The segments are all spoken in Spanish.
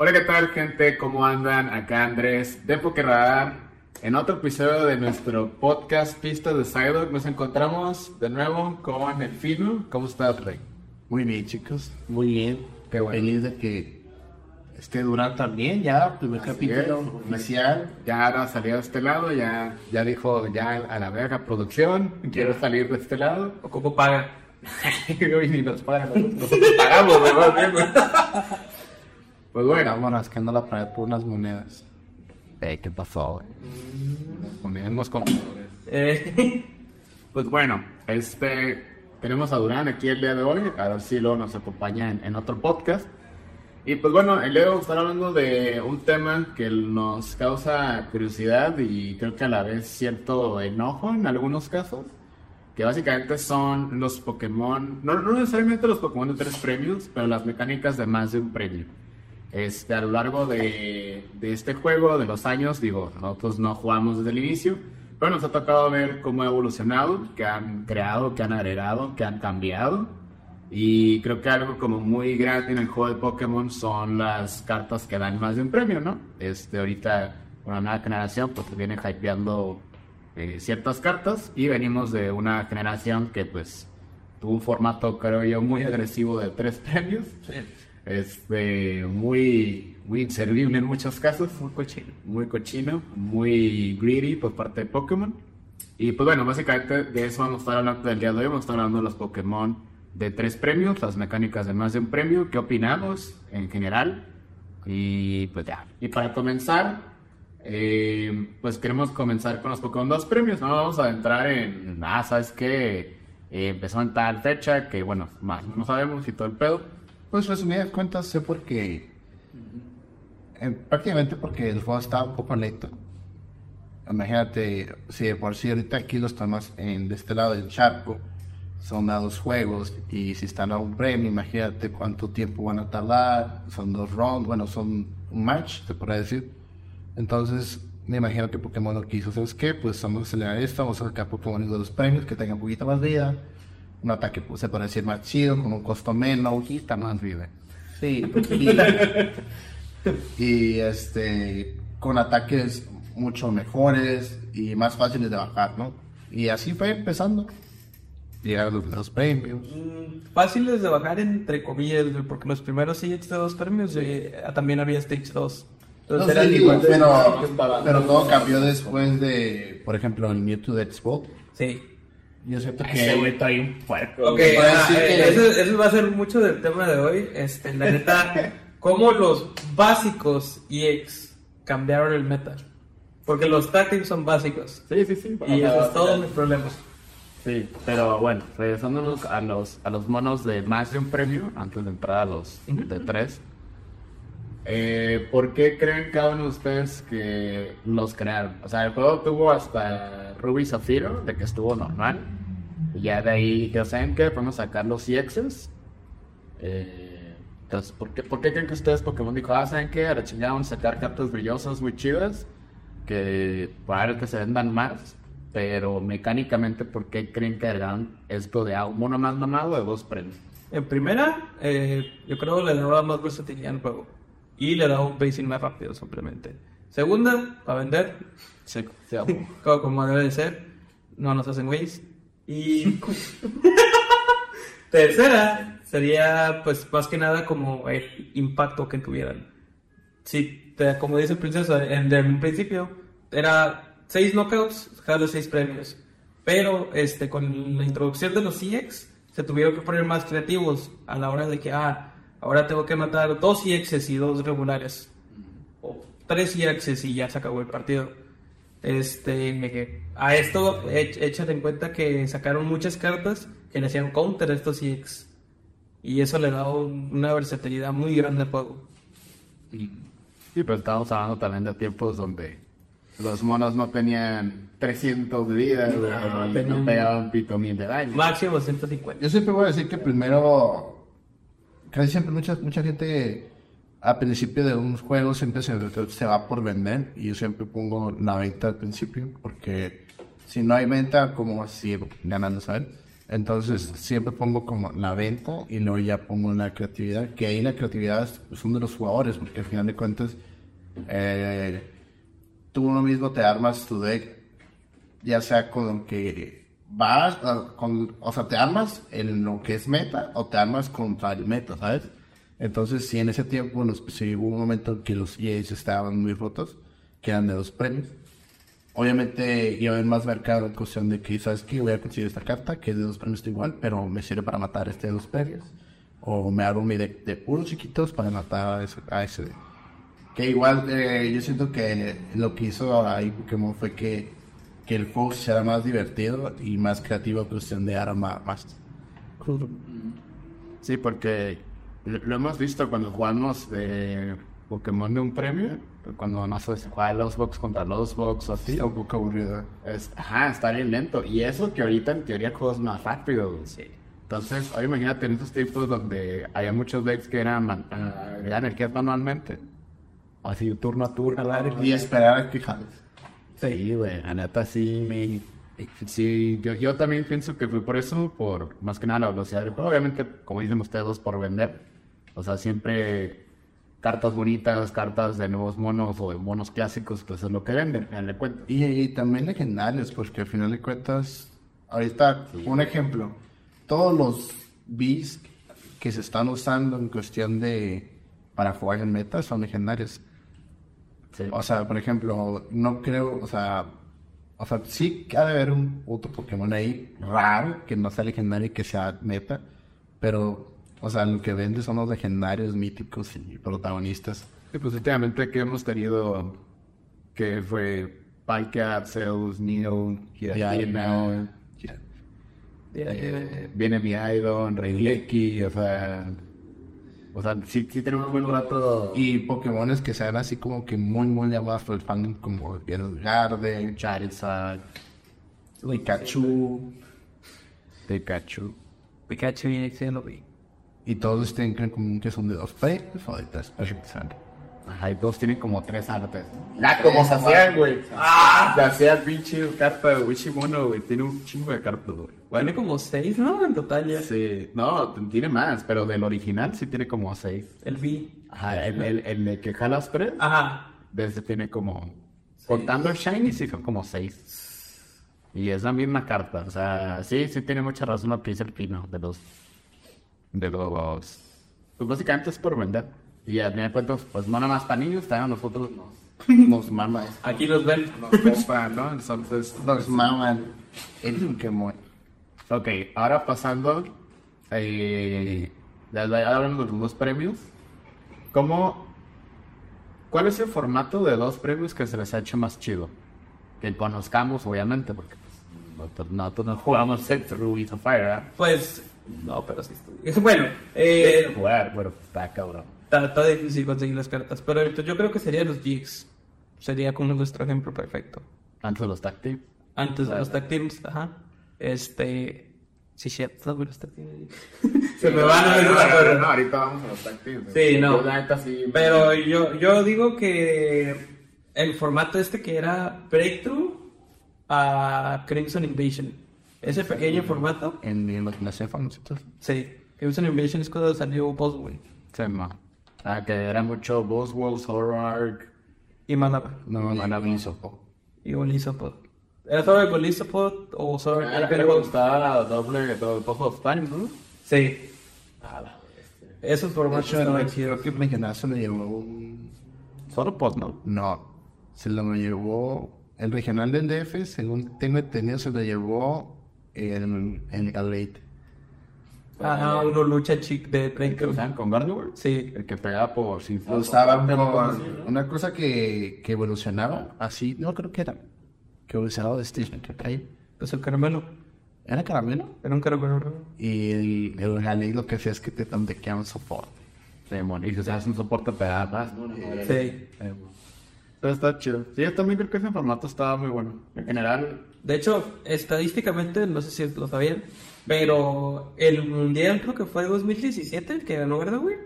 Hola, ¿qué tal, gente? ¿Cómo andan? Acá Andrés de Pokerradar. En otro episodio de nuestro podcast Pistas de Psyduck nos encontramos de nuevo con el Fino. ¿Cómo estás, Rey? Muy bien, chicos. Muy bien. Qué bueno. Feliz de que esté durando también, ya, primer capítulo es. oficial. Ya ahora salió de este lado, ya, ya dijo ya a la verga producción, quiero salir de este lado. Ocupo paga. y ni nos pagan, nosotros pagamos, ¿verdad? Pues bueno, Estamos rascando la pared por unas monedas. Ey, ¿qué pasó, güey? Nos ponemos con... Eh, Pues bueno, este, tenemos a Durán aquí el día de hoy, a ver si luego nos acompaña en, en otro podcast. Y pues bueno, el día de hoy vamos a estar hablando de un tema que nos causa curiosidad y creo que a la vez cierto enojo en algunos casos, que básicamente son los Pokémon, no, no necesariamente los Pokémon de tres premios, pero las mecánicas de más de un premio. Este, a lo largo de, de este juego, de los años, digo, nosotros no jugamos desde el inicio, pero nos ha tocado ver cómo ha evolucionado, que han creado, que han agregado, que han cambiado. Y creo que algo como muy grande en el juego de Pokémon son las cartas que dan más de un premio, ¿no? Este, ahorita, con la nueva generación, pues viene hypeando eh, ciertas cartas y venimos de una generación que pues tuvo un formato, creo yo, muy agresivo de tres premios. Este, muy, muy inservible en muchos casos. Muy cochino. Muy cochino, muy greedy por parte de Pokémon. Y pues bueno, básicamente de eso vamos a estar hablando del día de hoy. Vamos a estar hablando de los Pokémon de tres premios, las mecánicas de más de un premio, qué opinamos en general. Y pues ya. Y para comenzar, eh, pues queremos comenzar con los Pokémon dos premios. No vamos a entrar en, ah, sabes que empezó en tal fecha, que bueno, más no sabemos y todo el pedo. Pues resumidas cuentas, sé porque. eh, prácticamente porque el juego estaba un poco lento. Imagínate, si de por sí ahorita aquí los tomas en, de este lado del charco, son a dos juegos, y si están a un premio, imagínate cuánto tiempo van a tardar, son dos rounds, bueno, son un match, se podría decir. Entonces, me imagino que Pokémon lo quiso, ¿sabes qué? Pues vamos a acelerar esto, vamos a sacar Pokémon de los premios que tengan un poquito más vida, un ataque, pues, se puede decir más chido, con un costo menos, Está más vive. Sí, y, y, este, con ataques mucho mejores y más fáciles de bajar, ¿no? Y así fue empezando. Llegaron los, los premios. mm, fáciles de bajar entre comillas, porque los primeros CX de dos premios eh, también había Stage 2. No Entonces sé, eran digo, igual pero, pero todo cambió después de, por ejemplo, el Mewtwo de Expo. Sí. Yo siento Ese que güey está ahí un puerco. Ok, ah, eh, que- eso, eso va a ser mucho del tema de hoy. Este, la neta, cómo los básicos EX cambiaron el meta. Porque los tactics son básicos. Sí, sí, sí. Y eso es todo mi mi problema. Sí, pero bueno, regresándonos a los, a los monos de más de un premio, antes de entrar a los de tres. Eh, ¿Por qué creen cada uno de ustedes que los crearon? O sea, el juego tuvo hasta Ruby Zafiro, de que estuvo normal. Y ya de ahí, ya saben que podemos sacar los EXs. Eh, entonces, ¿por qué, ¿por qué creen que ustedes Pokémon dijo, ah, saben que a la chingada vamos a sacar cartas brillosas muy chidas? Que para que se vendan más. Pero mecánicamente, ¿por qué creen que agregaron esto de ah, mono más mamado de dos premios? En primera, eh, yo creo que le daba más versatilidad al juego. Y le daba un pacing más rápido, simplemente. Segunda, para vender, Sí, sí, como, como debe de ser. No nos hacen ways. Y tercera, sería pues más que nada como el impacto que tuvieran. Sí, te- como dice Princesa, en, en un principio era seis knockouts, jalo seis premios. Pero este, con la introducción de los EX, se tuvieron que poner más creativos a la hora de que, ah, ahora tengo que matar dos EXs y dos regulares. O tres EXs y ya se acabó el partido. Este, a esto échate en cuenta que sacaron muchas cartas que le hacían counter a estos EX. Y eso le da un- una versatilidad muy grande al juego. Sí, pero estamos hablando también de tiempos donde los monos no tenían 300 de vida, güey, y tenían- no pegaban pito mil de daño. Máximo 150. Yo siempre voy a decir que primero, casi siempre mucha, mucha gente al principio de un juego siempre se, se va por vender y yo siempre pongo la venta al principio porque si no hay venta, ¿cómo vas a seguir ganando, sabes? Entonces siempre pongo como la venta y luego ya pongo la creatividad, que ahí la creatividad es es uno de los jugadores, porque al final de cuentas eh, tú uno mismo te armas tu deck, ya sea con lo que vas, ah, con, o sea, te armas en lo que es meta o te armas contra el meta, ¿sabes? Entonces, si en ese tiempo, los, si hubo un momento en que los EAs estaban muy rotos, que eran de dos premios, obviamente iba a haber más mercado en cuestión de que, ¿sabes qué? Voy a conseguir esta carta que es de dos premios igual, pero me sirve para matar este de dos premios. O me hago mi deck de puros chiquitos para matar a ese, a ese. Que igual eh, yo siento que lo que hizo ahí Pokémon fue que, que el juego sea más divertido y más creativo en cuestión de arma más. Sí, porque lo hemos visto cuando jugamos de Pokémon de un premio, cuando no sé, se juega los box contra los box o así. un poco aburrido. Es, ajá, está bien lento. Y eso que ahorita en teoría es más rápido. güey. Entonces, oye, imagínate en esos tiempos donde había muchos decks que eran man- ah, agregar energías manualmente. Así, turno a turno. Y esperar que jales. Sí, güey, la neta sí. me- Sí, yo, yo también pienso que fue por eso, por más que nada la velocidad del juego. Obviamente, como dicen ustedes, por vender. O sea, siempre cartas bonitas, cartas de nuevos monos o de monos clásicos, pues es lo que venden, en el cuento. Y, y también legendarios, porque al final de cuentas, ahorita, un ejemplo, todos los beats que se están usando en cuestión de para jugar en meta son legendarios. Sí. O sea, por ejemplo, no creo, o sea, o sea, sí que ha de haber un otro Pokémon ahí raro que no sea legendario y que sea meta, pero, o sea, lo que vende son los legendarios míticos y protagonistas. Sí, pues últimamente que hemos tenido que fue Pikeat, Zeus, Neo, eh, viene mi Idon, Reileki, o sea, o sea, sí, sí tenemos un buen rato. Y Pokémones que sean así como que muy, muy llamados por el fandom, como Garden, Charizard, Pikachu, Pikachu. Pikachu y Xenobi. Y todos tienen creen como que son de dos premios o de tres. Ajá, y todos tienen como tres artes. Ah, como se hacían, güey. Ah, se hacía pinche de Wishimono, güey. Tiene un chingo de cartas, güey. Tiene Bueno, como seis, ¿no? En total ya. sí. No, tiene más, pero del original sí tiene como seis. El V. Ajá, el, el, el que jalas tres, Ajá. desde tiene como. Contando el Shiny, sí son como seis. Y es la misma carta. O sea, sí, sí tiene mucha razón lo que dice el Pino de los. De los. Pues básicamente es por vender. Y a fin de cuentas, pues no nada más para niños, también a nosotros nos, nos mama esto. Aquí los ven. Nos compra, ¿no? Entonces. Los maman el Pokémon. Ok, ahora pasando. Eh, ya hablamos de los dos premios. ¿Cómo. ¿Cuál es el formato de dos premios que se les ha hecho más chido? Que conozcamos, obviamente, porque pues, nosotros, nosotros no jugamos el Ruby ¿verdad? Pues, no, pero sí estoy. Bueno, eh, jugar, pero está cabrón. está, está difícil conseguir las cartas. Pero ahorita yo creo que sería los Jigs. Sería como nuestro ejemplo perfecto. Antes de los tactics. Antes de los tag teams, ajá. Este. Sí, no, pero está Se me van a ver no, no, ahorita vamos a los tactics. Sí, no. Pero yo, yo digo que el formato este que era Breakthrough a Crimson Invasion. Ese pequeño formato. En, en los Nasefans, entonces. Sí. Crimson Invasion es cuando salió Boswell. Sí, ma. Ah, que era mucho Boswell's Horror. Y Manaba. No, no, no, no, Y Golizopod. ¿Era sobre Golizopod o sobre Era que le gustaba doble, doble Pozo of Time, ¿no? Sí. Esos formatos Yo estaban no chidos. creo que Mexicana se lo llevó un... Solo Poz, ¿no? No, se lo llevó el regional del DF, según tengo entendido, se lo llevó en, en Elite. Ajá, uno lucha chic de ¿Que usaban con Gardevoir? Sí. El que pegaba por sin Lo usaban una cosa que, que evolucionaba así, no creo que era, que evolucionaba de Station que cae. Pues el caramelo. Era caramelo. Era un caramelo. Y el, el lo que hacía es que te tantequeaba un soporte. Demon. Y se hace un soporte más, ¿no? Sí. Pero está chido. Sí, yo también creo que ese formato estaba muy bueno. En general, De hecho, estadísticamente, no sé si lo sabían, pero el mundial creo que fue 2017 el que ganó Gardevoir.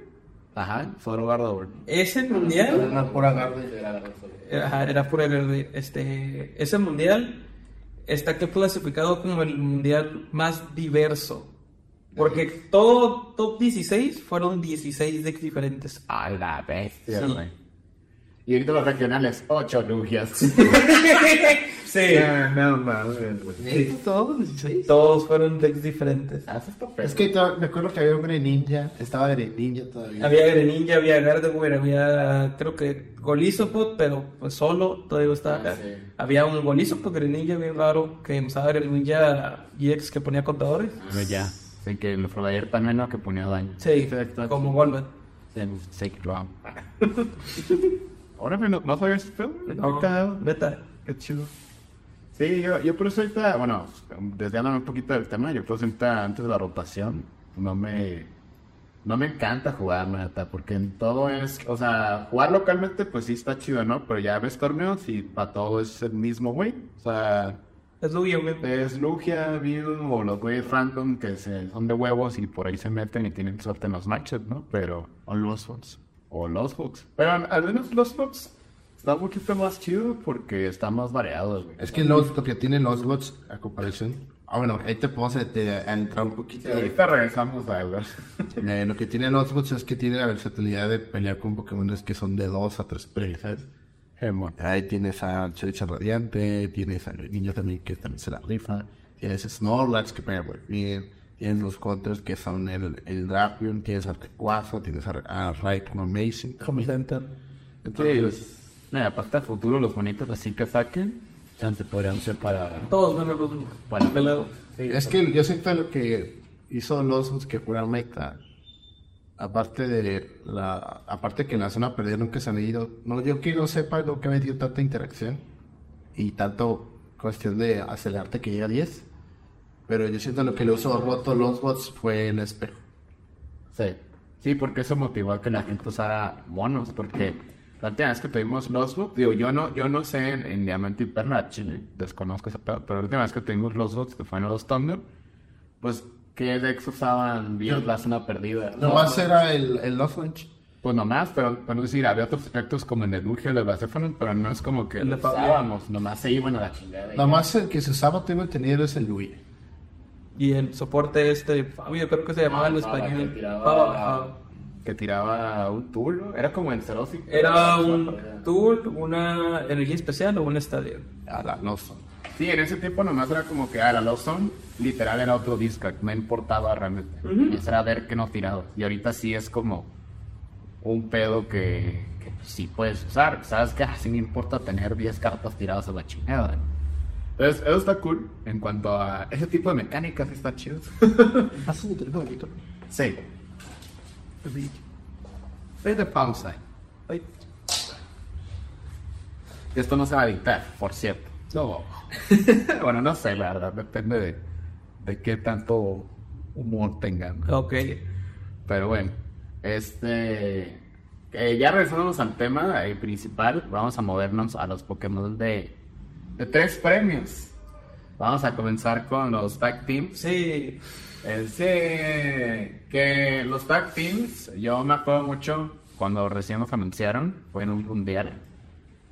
ajá, solo Gardevoir. Ese mundial Una pura garde. Ajá, era pura verde. Este, ese mundial está clasificado como el mundial más diverso. Porque todo top 16 fueron 16 decks diferentes. A la bestia, Sí. Y ahorita los regionales, 8 lugias. Sí. no mames, güey. Todos 16. Todos fueron decks diferentes. Ah, eso está feo. Es que me acuerdo que había un Greninja, estaba Greninja todavía. Había Greninja, había Gardevoir, había creo que Golizopod, pero pues solo todavía estaba acá. Ah, sí. Había un Golizopod Greninja bien raro que usaba Greninja GX que ponía contadores. Pero ya. Sé que el Frodayer también, ¿no? Que ponía daño. Sí, Exacto. como Golbat. Sacred Ahora no, no sabía ese film. No, neta. Qué chido. Sí, yo, yo por eso ahorita, bueno, desviándome un poquito del tema, yo por eso ahorita antes de la rotación, no me, no me encanta jugar, neta, porque en todo es, o sea, jugar localmente pues sí está chido, ¿no? Pero ya ves torneos y para todo es el mismo güey, o sea, Es Lugia, güey. es Lugia, View o los güeyes random que se, son de huevos y por ahí se meten y tienen suerte en los matches, ¿no? Pero, o los Fox, o los Fox. Pero al menos los Fox está un poquito más chido porque está más variado, güey. Es que los, lo que tienen los bots a comparación. Ah, bueno, ahí te puedo te- a entrar un poquito. Ahorita regresamos a hablar. Eh, lo que tienen los bots es que tienen la versatilidad de pelear con Pokémon que son de 2 a 3 ¿sabes? Ahí tienes a Choricha Radiante, tienes a Niño también que también se la rifa, tienes Snorlax que pega muy bien, tienes los counters que son el, el Drapion, tienes a Tecuazo, tienes a, a Raikon Amazing. Entonces, nada, para este futuro los bonitos así que saquen, chance podrían ser para... Todos van a los Para pelado. Es que yo siento lo que hizo los que fueron meta. Aparte de la, aparte que en la zona perdieron que se han ido, no, yo que no sepa lo que ha metido tanta interacción y tanto cuestión de acelerarte que llega a 10, pero yo siento lo que le usó roto los bots fue el espejo. Sí. Sí, porque eso motivó a que la gente usara monos, porque la última vez que tuvimos los bots, digo, yo no, yo no sé en, en Diamante y Perla, chile, desconozco ese pedo, pero la última vez que tuvimos los bots, que fueron los Thunder, pues, ¿qué decks usaban bien la zona perdida? Nomás era el, el. Pues nomás, pero, pero es decir, había otros efectos como en el Lugia de Blacephalon, pero no es como que lo usábamos, nomás se iban a la chingada. Nomás el que se usaba, tengo entendido, es el Louis. Y el soporte este, Fabio, creo que se llamaba en Ah, español. que tiraba- ah. Que tiraba un tool, ¿no? Era como en Cerosi. Era un tool, una energía especial o un estadio. A la Lost. Sí, en ese tiempo nomás era como que, ah, la Lawson, literal era otro disco, no importaba realmente. Eso era ver que no tirado. Y ahorita sí es como un pedo que, que sí puedes usar. Sabes que así me importa tener 10 cartas tiradas a la chingada. Entonces, eso está cool. En cuanto a ese tipo de mecánicas, está chido. sí. Es de pausa. Esto no se va a dictar, por cierto. No. bueno, no sé, la verdad, depende de, de qué tanto humor tengan. ok. Pero bueno, este. eh, ya regresándonos al tema eh, principal, vamos a movernos a los Pokémon de, de tres premios. Vamos a comenzar con los Tag Teams. Sí. Sí, que los tag teams, yo me acuerdo mucho cuando recién los anunciaron, fue en un mundial.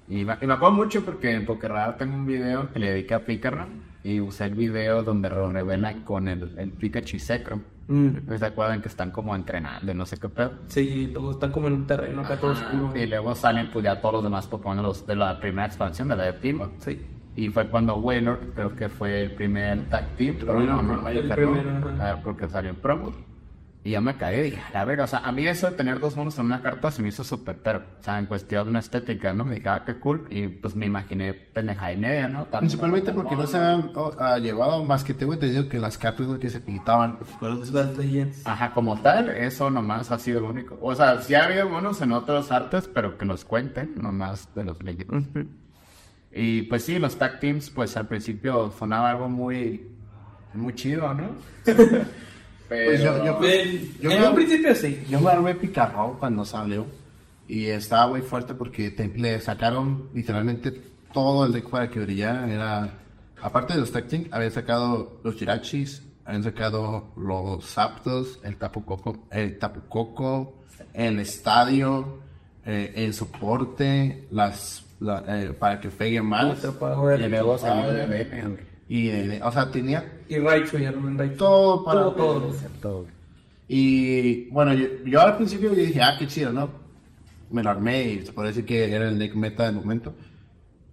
Y me, y me acuerdo mucho porque en Pokerrad tengo un video que le dediqué a Pikachu y usé el video donde lo revelan con el, el Pikachu seco. Mm, ¿Se acuerdan que están como entrenando y no sé qué pedo? Sí, todos están como en un terreno acá todo oscuro. Y luego salen pues ya todos los demás Pokémon de los- de la primera expansión de la de Team. Sí. Y fue cuando Wailord, creo que fue el primer tag team, pero no, no, no, El no, primero, no, ajá. ah, porque salió en promo. Y ya me caí y dije, a ver, o sea, a mí eso de tener dos monos en una carta se me hizo súper pero, o sea, en cuestión de una estética, ¿no? Me dije, ah, qué cool, y pues me imaginé pendeja y media, ¿no? Principalmente porque no se han oh, ah, llevado más que tengo entendido que las cápsulas que se pintaban fueron Las Legends. Ajá, como tal, eso nomás ha sido lo único. O sea, sí ha habido monos en otras artes, pero que nos cuenten, nomás de los Legends. Y pues sí, los tag teams, pues al principio sonaba algo muy, muy chido, ¿no? Pero... Pues yo- yo- En, Yo en un principio sí. Yo me armé picarrón cuando salió y estaba muy fuerte porque te- le sacaron literalmente todo el deck para que brillara. Era, aparte de los team, habían sacado los Jirachis, habían sacado los Zapdos, El Tapu Coco. el Tapucoco, el estadio, eh, el soporte, las la- eh, para que pegue más. Y luego salió de BM, güey. Y, de- o sea, tenía Y Raichu y Raichu. todo para... Todo, todo. Todo. Y bueno, yo, yo al principio yo dije, ah, qué chido, ¿no? Me lo armé y se puede decir que era el deck meta del momento.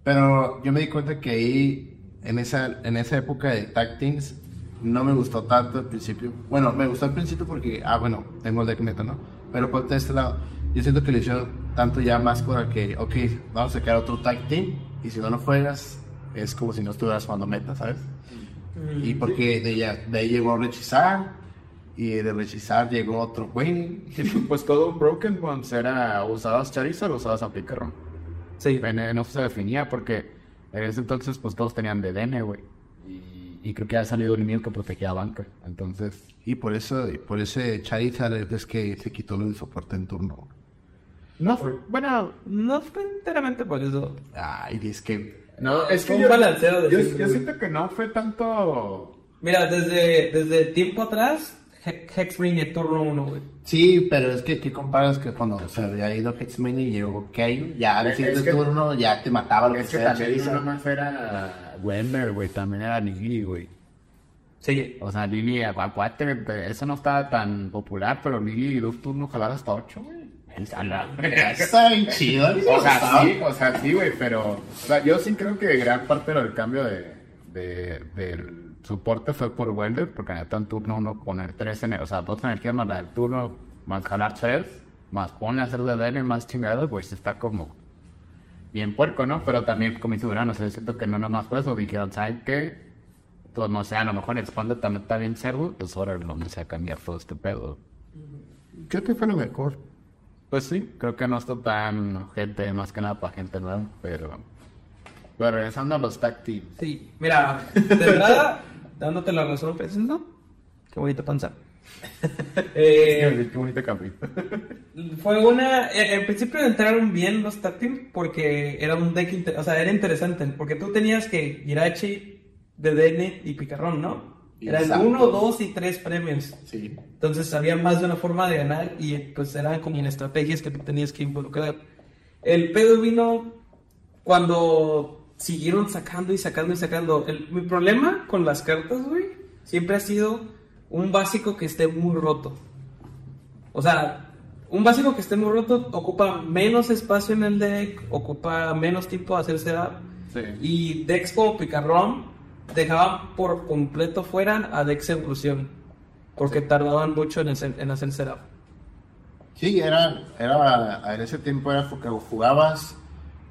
Pero yo me di cuenta que ahí, en esa, en esa época de Tag Teams, no me gustó tanto al principio. Bueno, me gustó al principio porque, ah, bueno, tengo el deck meta, ¿no? Pero por este lado, yo siento que le hicieron tanto ya más para que, ok, vamos a sacar otro Tag Team y si no lo juegas, es como si no estuvieras jugando meta, ¿sabes? Y porque de, ella, de ahí llegó Rechizar y de Rechizar llegó otro güey. Pues todo Broken Ones era usabas Charizard o usabas a Picaron. Sí. En- No se definía porque en ese entonces pues todos tenían DDN, güey. Y, y creo que ha salido un enemigo que protegía a banca. Entonces, Y por eso, y por ese Charizard es que se quitó el soporte en turno. no fue. Bueno, no fue enteramente por eso. Ay, es que. No, es que un yo, balanceo de yo, yo siento que no fue tanto. Mira, desde, desde tiempo atrás, He- Hexring en turno 1, güey. Sí, pero es que, ¿qué comparas que cuando se había ido Hexmane y llegó Kane? Ya al siguiente que- turno ya te mataba lo que Es que sea. también Charizard. nomás era Wemmer, güey, también era Lili, güey. Sí. O sea, Lili, acuérdate, eso no estaba tan popular, pero Lili dos turnos jalar hasta ocho, güey. Está bien chido. O sea, sí, o sea, sí, güey, pero o sea, yo sí creo que gran parte del cambio de, de- del soporte fue por Welder, porque neta en turno uno poner tres, ener- o sea, dos energías más la del turno, más jalar tres, más ponle a hacer de daño más chingado, pues está como bien puerco, ¿no? Pero también como dice Durán, o sea, siento que no nomás fue eso, dijeron, ¿saben qué? Pues no sé, a lo mejor el Expander también está bien cerdo, pues ahora vamos a cambiar todo este pedo. Creo que fue lo mejor. Pues sí, creo que no está tan gente, más que nada para gente nueva, pero... Pero regresando a los tag teams. Sí. Mira, de entrada, dándote la razón, ¿no? Qué bonita panza. Eh, Qué bonito cambio. Fue una. eh, En principio entraron bien los tag teams porque era un deck. O sea, era interesante. Porque tú tenías que Hirachi, DDN y Picarrón, ¿no? Eran Exacto. uno, dos y tres premios. Sí. Entonces había más de una forma de ganar y pues eran como en estrategias que tú tenías que involucrar. El pedo vino cuando siguieron sacando y sacando y sacando. El- mi problema con las cartas, güey, siempre ha sido un básico que esté muy roto. O sea, un básico que esté muy roto ocupa menos espacio en el deck, ocupa menos tiempo de hacer setup. Sí. Y decks como Picarrón dejaban por completo fuera a decks evolución. Porque tardaban mucho en, hacer- en hacer setup. Sí, era, era, en ese tiempo era porque jugabas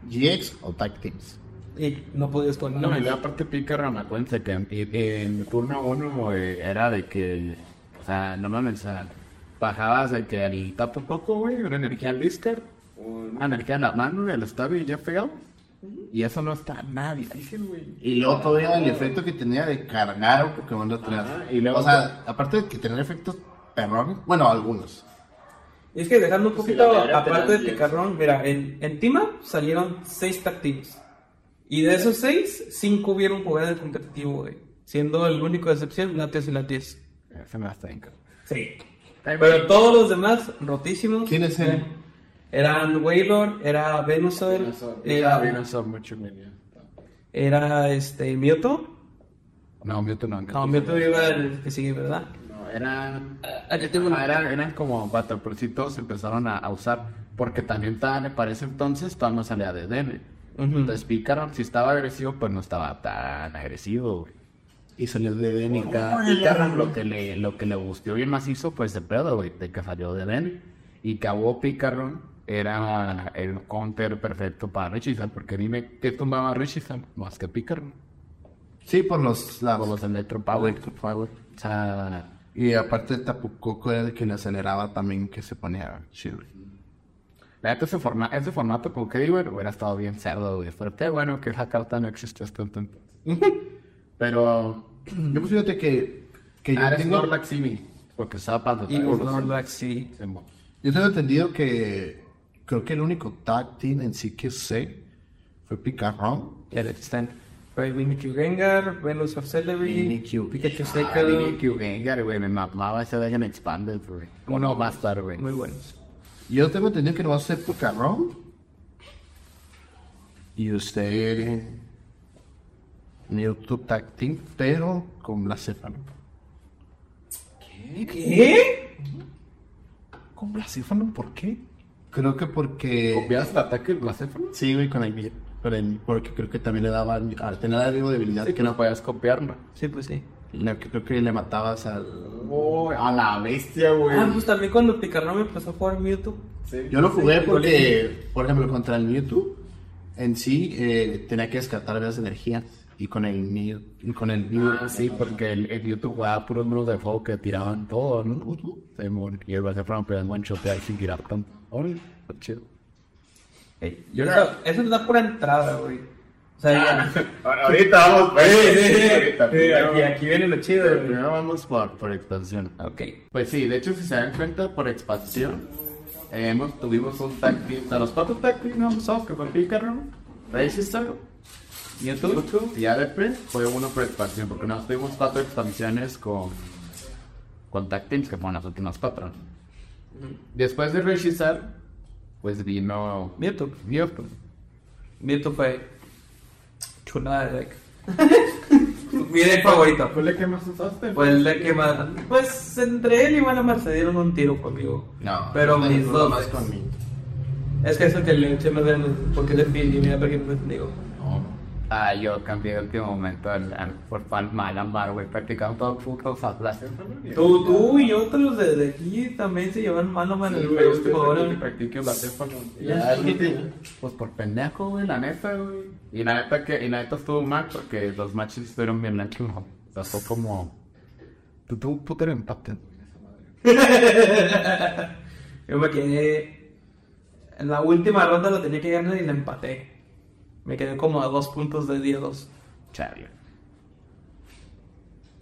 GX o Tag Teams. Y no podías poner. No, y luego aparte Picarón, acuérdense que en, en turno uno eh, era de que, o sea, no mames, o sea, bajabas de que el tapo poco, güey, una energía al Lister, una energía en la mano, el y ya pegado. Y eso no está nada difícil, güey. Y luego todavía el efecto que tenía de cargar un Pokémon de atrás. Ajá, y luego- o sea, aparte de que tenía efectos perrones, bueno, algunos. Es que dejando un Sí, poquito aparte de diez. Picarrón, mira, en, en Tima salieron 6 tag teams. Y de esos 6, 5 hubieron jugado en competitivo, güey. Siendo el único de excepción Latias y Latias. Se me está bien. Sí. Pero todos los demás, rotísimos. ¿Quiénes eran? Eran Wailord, era Venusaur, Era era, Venusaur mucho medio. era este, Mewtwo. No, Mewtwo no. No, Mewtwo iba el que sigue, ¿verdad? No, eran... Ah, yo tengo una- Ah, eran, eran como Battle, pero sí todos empezaron a, a usar, porque también tan, para ese entonces todavía no salía de DN. Ujú. Entonces Picaron, si estaba agresivo, pues no estaba tan agresivo, güey. Y salió de Y Denica. ca- Picaron lo que le, lo que le gustó bien macizo, pues de pedo, güey, de que salió de DN. Y acabó Picaron era el counter perfecto para Richizan, porque dime, ¿qué tumbaba Richizan? Más que Picaron. Sí, por los lados. Por los Electro Power. O sea, Y aparte Tapucoco era el que le aceleraba también, que se ponía chido. La neta, ese, forma, ese formato con que digo, hubiera estado bien cerdo, güey. Fuerte, bueno, que esa carta no existe hasta entonces. Pero. Yo pues fíjate que, que yo, Ah, eres tengo, Snorlax Simi. Porque estaba para Y Snorlax, sí. yo tengo entendido que creo que el único tag team en sí que sé fue Picarrón. Ya están. Fue Mimikyu Gengar, Venusaur Celebi, Mimikyu. Pikachu Seiko. Mimikyu Gengar, güey. Me mamaba ese de en Expanded, güey. Uno más tarde, güey. Muy buenos. Yo tengo entendido que no va a ser Picarrón. Y usted. YouTube Tag Team, pero con Blaséfano. ¿Qué? ¿Con Blaséfano? ¿Por qué? Creo que porque... ¿Copias el ataque del Blaséfano? Sí, güey, con el, con el- Porque creo que también le daba... Al tener de debilidad Sí, que no no podías copiarlo. Sí, pues sí. Creo que le matabas al... Oh, a la bestia, güey. Ah, pues también cuando Picarno me empezó a jugar Mewtwo. Sí. Yo lo jugué Sí, porque, por ejemplo, contra el Mewtwo, en sí, eh, tenía que descartar varias energías. Y con el Mew, y con el Mew, Ah, sí, porque el, el YouTube jugaba puros números de fuego que tiraban todo, ¿no? Se moría. Y el Blaséfano pero en one shot ahí sin tirar tanto. Órale, está chido. Ey, yo eso, eso es la pura entrada, güey. O sea, ya. Ahorita vamos, pues. ahorita. Sí, aquí, aquí viene lo chido, güey. Primero vamos por, por expansión. Ok. Pues sí, de hecho, si se dan cuenta, por expansión, eh, hemos, tuvimos un tag team. O sea, los cuatro tag team no usamos que fue Pícaro, Register, YouTube y ADP. Fue uno por expansión, porque nos tuvimos cuatro expansiones con, con tag teams, que fueron las últimas cuatro. Después de Register, pues vino Mewtwo. Mewtwo. Mewtwo fue chulada de deck. Mi deck favorito. ¿Cuál es el que más usaste? Pues el deck que más. Pues entre él y Valamar se dieron un tiro conmigo. No, Pero no, mis dos. más conmigo. Es que eso que le eché más de porque es de fin y mira por qué no te digo. Ah, yo cambié el último momento al- al- por fan Malamar, güey. Practicando todo puto Blaséfano. Tú, tú y otros de, de aquí también se llevan mal o mal el Pero usted último sabe hora. que practique sí. sí. Pues por pendejo, güey, la neta, güey. Y la neta que, y la neta estuvo mal porque los matches estuvieron bien lechos. O sea, fue como... Tú, tú, tú te lo empate. Yo me quedé. En la última ronda lo tenía que ganar y la empaté. Me quedé como a dos puntos de día 2. Chale.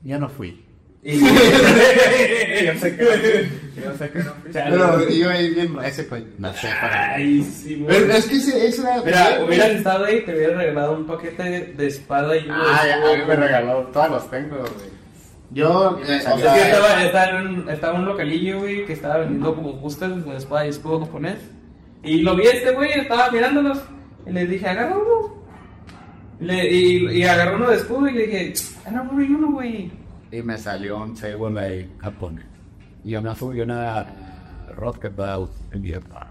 Ya no fui. Y... yo sé que Yo sé que no. Pero yo ahí bien, ese fue. No sé, para... Ay, sí, güey. Pero es que ese, ese era. Mira, hubieras estado ahí, te hubiera regalado un paquete de, espada y uno de Ah, ya, a mí me regaló. Todos los tengo, güey. Yo, eh, o Es que sea, estaba, estaba, en un, estaba un localillo, güey, que estaba vendiendo como boosters con espada y escudo japonés. Y lo vi este güey, estaba mirándolos. Y le dije, agarra uno. Le- y, y agarró uno de escudo y le dije, agarra uno y uno, güey. Y me salió un Seibo de Japón. Y yo me subí una Rocket Bout en Vietnam.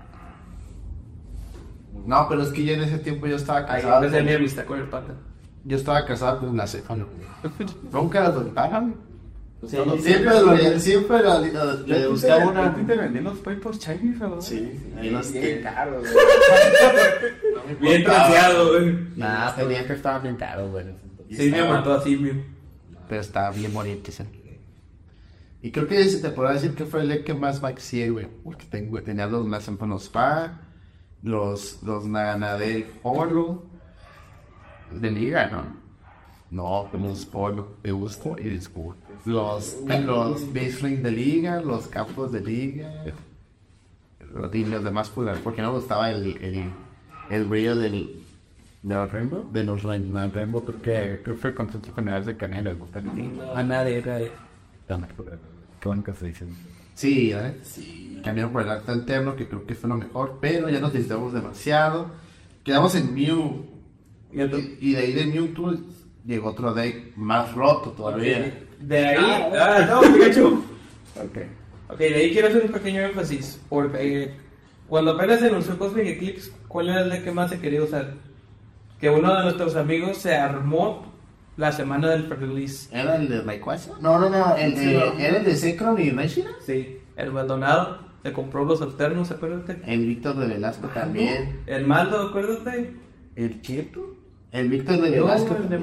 no, pero es que ya en ese tiempo yo estaba Ahí casado. empecé mi con- amistad con el pata. Yo estaba casado con la cefalo. Nunca las Siempre lo siempre lo- lo- le buscaba una. te vendí los papers Chinese, ¿verdad? Sí, ahí los Bien caros, Bien troceado, güey. Nah, tenía que estar bien caro, güey. Sí, me mató así, mío. Pero estaba bien bonito ese. Y creo que ese te puedo decir que fue el que más maxié, güey. Porque tengo, tenía los más Symphonos Spa, los, los Naganade Oro. De liga, ¿no? No, los Polo de gusto y disco. Los, los baseline de liga, los campos de liga. Los, y los demás, pues, porque no me gustaba el, el, el brillo del, ¿De los Rainbow? De los Rainbow, Rainbow creo que, creo que fue con centros generales de Canela, les gusta el A nadie era. Qué bueno que se dicen. Sí, ¿eh? sí. Cambiaron por el acto alterno, que creo que fue lo mejor, pero ya nos necesitamos demasiado. Quedamos en Mew. Y, y de ahí de Mewtwo llegó otro deck más roto todavía. De ahí... Ah, no, Pikachu. Ok. Ok, de ahí quiero hacer un pequeño énfasis. Porque eh, cuando apenas se anunció Cosmic Eclipse, ¿cuál era el deck que más se quería usar? Que uno de nuestros amigos se armó la semana del release. ¿Era el de Rayquaza? No, no, no, el de, ¿era el de Zekrom y Meshina? Sí, el Maldonado se compró los alternos, acuérdate. El Víctor de Velasco también. El Maldo, acuérdate. ¿El Cheto? El Víctor de No, Velasco. el de.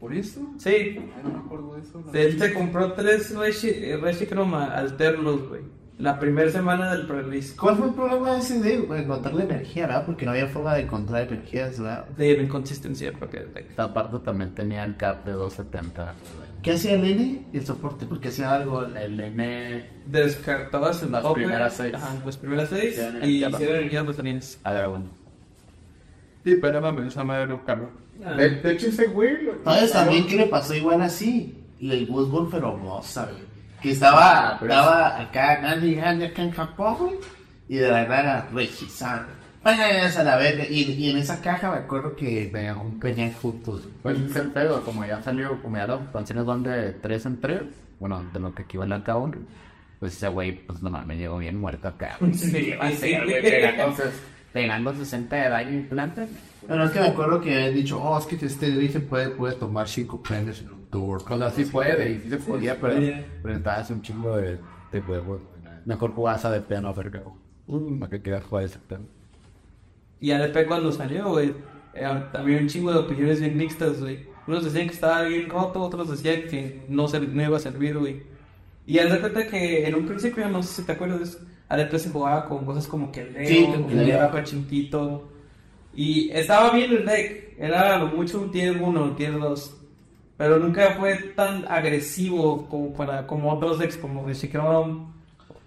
¿Por eso? Sí, Ay, no me acuerdo de eso. no. él se compró tres Reshi- eh, Reshicroma alternos, güey. La primera semana del release. ¿Cuál fue el problema de ese? Pues, Encontrar la energía, ¿verdad? Porque no había forma de encontrar energías, ¿verdad? De inconsistencia, porque... Esta parte también tenía el cap de 270. ¿Qué hacía el N? El soporte, porque hacía algo. El N. descartabas el Las primeras seis. Ajá, las primeras seis. Ya, y ya, hicieron energía pues tenías. A ver, bueno. Sí, pero me esa madre buscarlo. Ah. De, de hecho, ese güey. lo- ¿Sabes también qué le pasó igual así? Y el Wolfball Feromosa, güey. Que estaba, Pero estaba acá, Gandhi, Gandhi, acá en Japón, güey. Y de la verdad era Regizan. Váyanse a la verga. Y, y en esa caja me acuerdo que venían juntos. Pues es el pedo, como ya salió, como ya las canciones van de 3 en 3, bueno, de lo que equivale a cada uno, pues ese güey, pues nomás me llegó bien muerto acá. Sí, sí. Entonces, pegando 60 de daño implante. Pero es que me acuerdo que habían dicho, oh, es que este dice puede, puede tomar cinco prendes en un tour. O sea, sí puede, y sí se podía, pero, pero necesitabas un chingo de, de huevos. Mejor jugabas a de piano, verga. Uh, ¿Para qué quieras jugar ese pedo? Y ADP cuando salió, güey, eh, había un chingo de opiniones bien mixtas, güey. Unos decían que estaba bien roto, otros decían que no, se, no iba a servir, güey. Y haz de cuenta que en un principio, no sé si te acuerdas, ADP se jugaba con cosas como que el Leo, Sí, como el Chinquito. Y estaba bien el deck, era lo mucho un tier 1, un tier 2. Pero nunca fue tan agresivo como para como otros decks, como de Chrome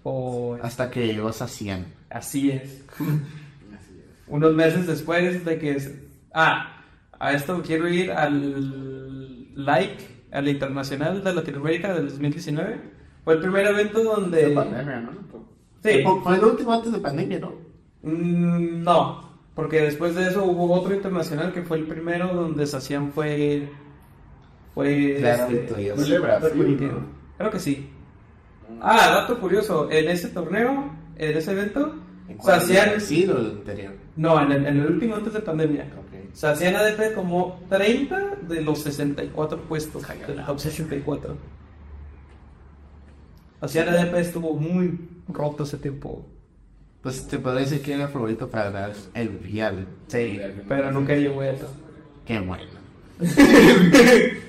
o Hasta que llegó a 100. Así es. Unos meses después de que... Ah, a esto quiero ir al like, al Internacional de Latinoamérica del 2019. Fue el primer evento donde... De pandemia, ¿no? Sí. Fue- Fue el último antes de pandemia, ¿no? Mm, no, porque después de eso hubo otro internacional que fue el primero donde Sacian fue... Fue... Claro, este, Fue de Brasil. ¿no? Creo que sí. Ah, dato curioso, en ese torneo, en ese evento, Sacian... Sí, lo anterior. No, en el, en el último antes de pandemia. Ok. O sea, hacían ADP como 30 de los 64 puestos del top 64. Hacían ADP estuvo muy roto ese tiempo. Pues te podría decir que era el favorito para dar el viable. Sí, pero nunca llegó a eso. Qué bueno.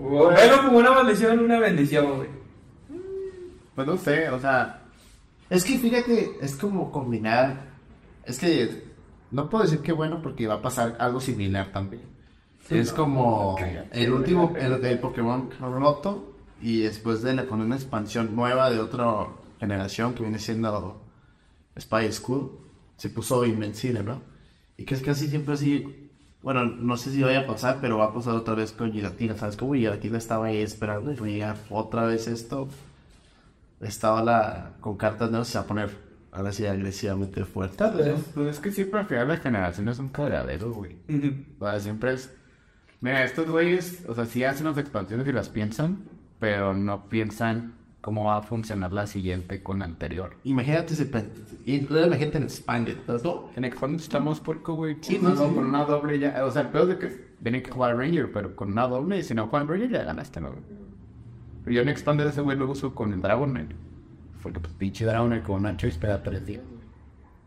Bueno, como una maldición, una bendición, güey. Pues no sé, o sea, Es que fíjate, es como combinar. Es que no puedo decir que bueno porque va a pasar algo similar también. es como el último, el, el Pokémon roto y después de la, con una expansión nueva de otra generación que viene siendo Spy School, se puso invencible, ¿no? Y que es casi siempre así. Bueno, no sé si vaya a pasar, pero va a pasar otra vez con Giratina. ¿Sabes cómo Giratina estaba ahí esperando y llegar otra vez esto? estaba la con cartas no se va a poner ahora sí agresivamente fuerte. Tal vez. pues es que siempre al final la generación es un cagadero, güey. O sea, siempre es. Mira, estos güeyes, o sea, sí hacen las expansiones y las piensan, pero no piensan cómo va a funcionar la siguiente con la anterior. Imagínate toda la gente en España, ¿no? En Expand estamos puerco, güey. Sí, no, con una doble ya. O sea, el peor de que tienen que jugar Ranger, pero con una doble, y si no juegan Ranger, ya ganaste, ¿no? Pero yo en Expander ese güey lo uso con el Dragonair. Porque pues pinche Dragonair con una choice pega tres días.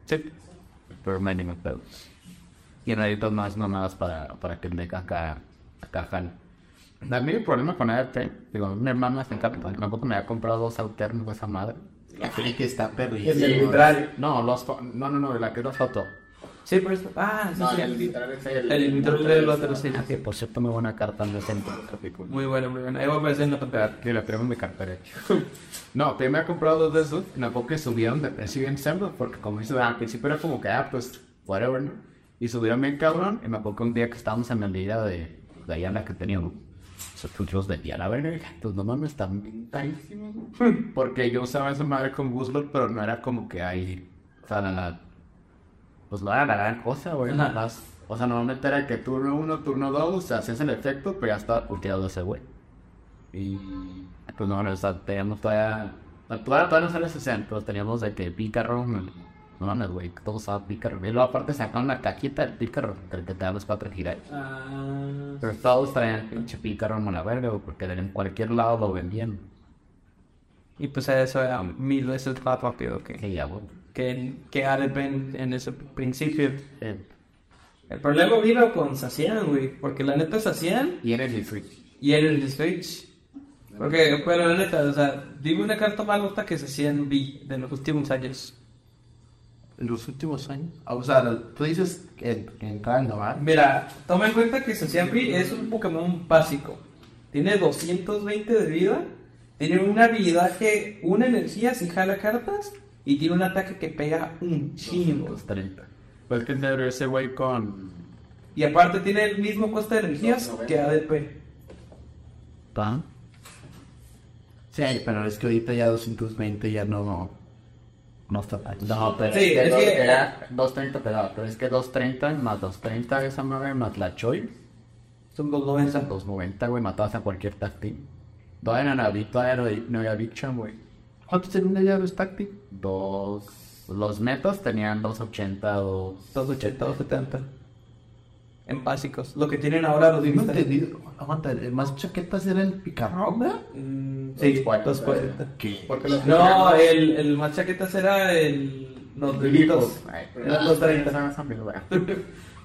Sí. Pero me animo pedos. Y necesitas más nomás para, para que me acá, acá jale. A mí el problema con ART, digo, mi hermano está en Capital, tampoco me había comprado dos alternos esa madre. La que está El perrísimo. del vitral. No, los, fo- no, no, no, la que los foto. Sí, por eso. Ah, sí, sí. vitral es el... El vitral otro, sí. Ah, que por cierto, muy buena carta en el centro. Muy bueno, muy bueno. Ahí va a aparecer en la pantalla. Que la tengo en mi cartera. No, pero me he comprado dos de esos. Me acuerdo que subieron de precio bien siempre. Porque como dice, al principio era como que, ah, pues, whatever, ¿no? Y subieron bien cabrón. Y me acuerdo que un día que estábamos en la liga de, de allá en la que teníamos. Esos de día, la verga. Pues no mames, están bien carísimos. ¿no? Porque yo usaba esa madre con Guzzlord, pero no era como que hay. O sea, la, la- pues no era la gran cosa, güey. Nada más. O sea, normalmente era que turno 1, turno 2, hacías el efecto, pero ya estaba puteado ese güey. Y pues no, o sea, teníamos todavía. Todavía, todavía no sale ese sean, pero teníamos de que pícaro. No mames, güey, todos usaban pícaro. Y luego aparte sacaron la caquita del pícaro, que te da los cuatro giras. Ah, Pero todos traían pinche pícaro en la verga, güey, porque en cualquier lado lo vendían. y pues eso era mil veces más rápido que, Que ya, güey. que, que ADP en, en ese principio. Eh, El problema vino con Sacian, güey. Porque la neta Sacian y era el Switch. y era el Switch. Porque, pero la neta, o sea, dime una carta más gusta que Sacian vi de los últimos años. En los últimos años. Ah, O sea, tú dices que, que entrando, ¿va? Mira, toma en cuenta que V es un Pokémon básico. Tiene 220 de vida. Tiene una habilidad que una energía si jala cartas. Y tiene un ataque que pega un chingo. Los 30. Pues que ese güey con. Y aparte tiene el mismo coste de energías que ADP. ¿Pan? Sí, pero es que ahorita ya 220 ya no. No está mal. No, pero Sí, es que, es dos- que- era 230 pegado, pero es que 230 más 230 esa madre más la Choi Son los 90. 290, güey, matabas a cualquier tag team. Todavía no había, todavía no había- no había Big Show, güey. ¿Cuántos tenían ya los tag team? Dos. Los metas tenían 280, dos. 280, 270. En básicos. Lo que tienen ahora los No divistas. entendí. Aguanta, el más chaquetas era el picarrón, ¿verdad? Sí, 240. 240. ¿Qué? Porque los No, el, el más chaquetas era el. Los delitos. Ay, Eran los 30.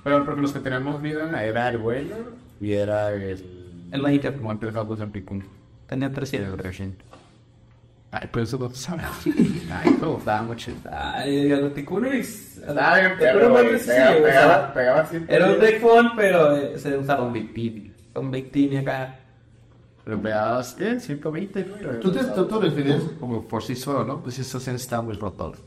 Pero porque los que teníamos vida era el vuelo y era el. El majito. ¿Cómo empezamos en Picún? Tenía 300. El 300. Ay, pero eso no sabe. Ay, pero estaba mucho. Ay, a los ticunes. Que sí, Pegaba, pegaba, pegaba así. Era un deck phone, pero eh, se usaba Con Big Pity. con Big Team acá. Lo pegabas en 120, güey. Tú te, tú te refieres como por sí solo, ¿no? Pues estás en Sandwich Rotor.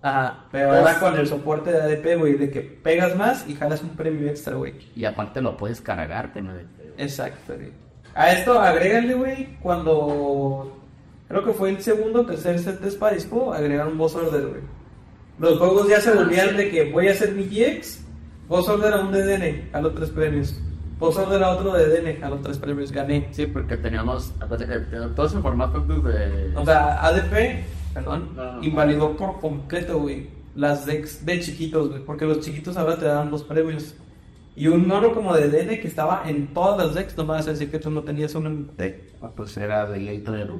Ajá, pero ahora con el soporte de ADP, güey, de que pegas más y jalas un premio extra, güey. Y aparte lo puedes cargarte, ¿no? Exacto, güey. A esto agrégale, güey, cuando creo que fue el segundo o tercer set de Sparispo, agregaron Boss Order, güey. Los juegos ya se volvían de que voy a hacer mi GX, Boss Order a un DDN, a los tres premios. Boss Order a otro DDN, a los tres premios, gané. Sí, porque teníamos. aparte que teníamos Todos en formato desde. O sea, ADP, perdón, No. invalidó por completo, güey, las decks de chiquitos, güey, porque los chiquitos ahora te dan los premios. Y un oro como de DN que estaba en todas las decks, no me vas a decir que tú no tenías un deck. Ah, Pues era de Gator.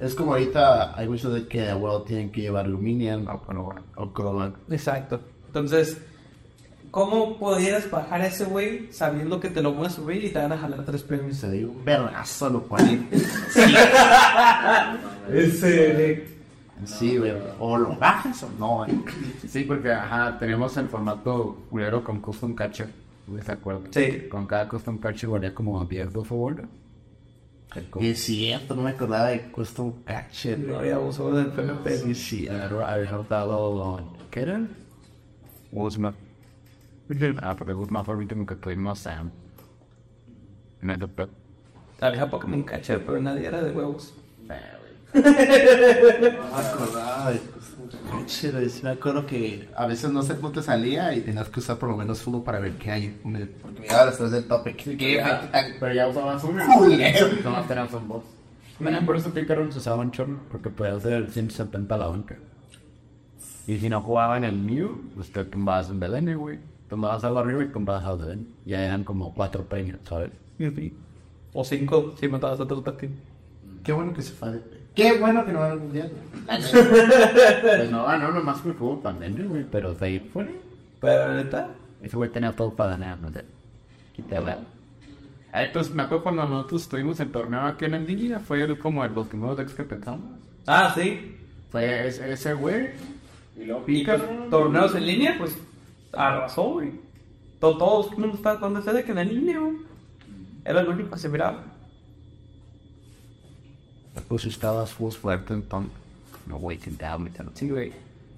Es como ahorita hay muchos de que, bueno, tienen que llevar Luminium o, Chroma. Exacto. Entonces, ¿cómo podías bajar a ese güey sabiendo que te lo voy a subir y te van a jalar tres premios? Se dio un vergazo lo cual. Ese. Sí, güey. O lo bajas o no, eh. Sí, porque ajá, tenemos el formato culero con custom catcher. ¿De acuerdo? Sí. Con cada custom catcher valía como 10 por favor. Es cierto, no me acordaba de Custom Catcher. No había uso del PMP. Sí, sí. Había dado. ¿Qué era? Guzmán. Ah, porque Guzmán fue el último que tuvimos Sam. En el de Había Pokémon Catcher, pero nadie era de huevos. No me acordaba de Me acuerdo que a veces no sé cuánto salía y tenías que usar por lo menos uno para ver qué hay. Me- Porque miraba después del tope. ¿Qué ya- Pero ya usabas un Culero. Nomás teníamos un boss. Bueno, por eso Picaron se usaba un chorro, porque podía hacer el 170 a la banca. Y si no jugaba en el Mew, pues te tumbabas en Belén, güey. Tumbabas algo arriba y tumbabas al Belén. Ya eran como cuatro premios, ¿sabes? O cinco, si matabas a otro team. Qué bueno que se fue. Qué bueno que no va al mundial. Pues no, ah, no, nomás fue fútbol pandemia, güey. Pero de ahí fue. Pero neta, Ese güey tenía todo para ganar, no sé. Quítala. Ay, pues me acuerdo cuando nosotros estuvimos en torneo aquí en el Día, fue el- como de los primeros decks que pensamos. Ah, sí. Fue ese, güey. Y luego Y pues, torneos en línea, pues arrasó, güey. To- Todo el mundo estaba con ese de que en güey. Era lo único que se miraba. Pues estabas full fuerte entonces. No, güey, sin down, Sí, güey.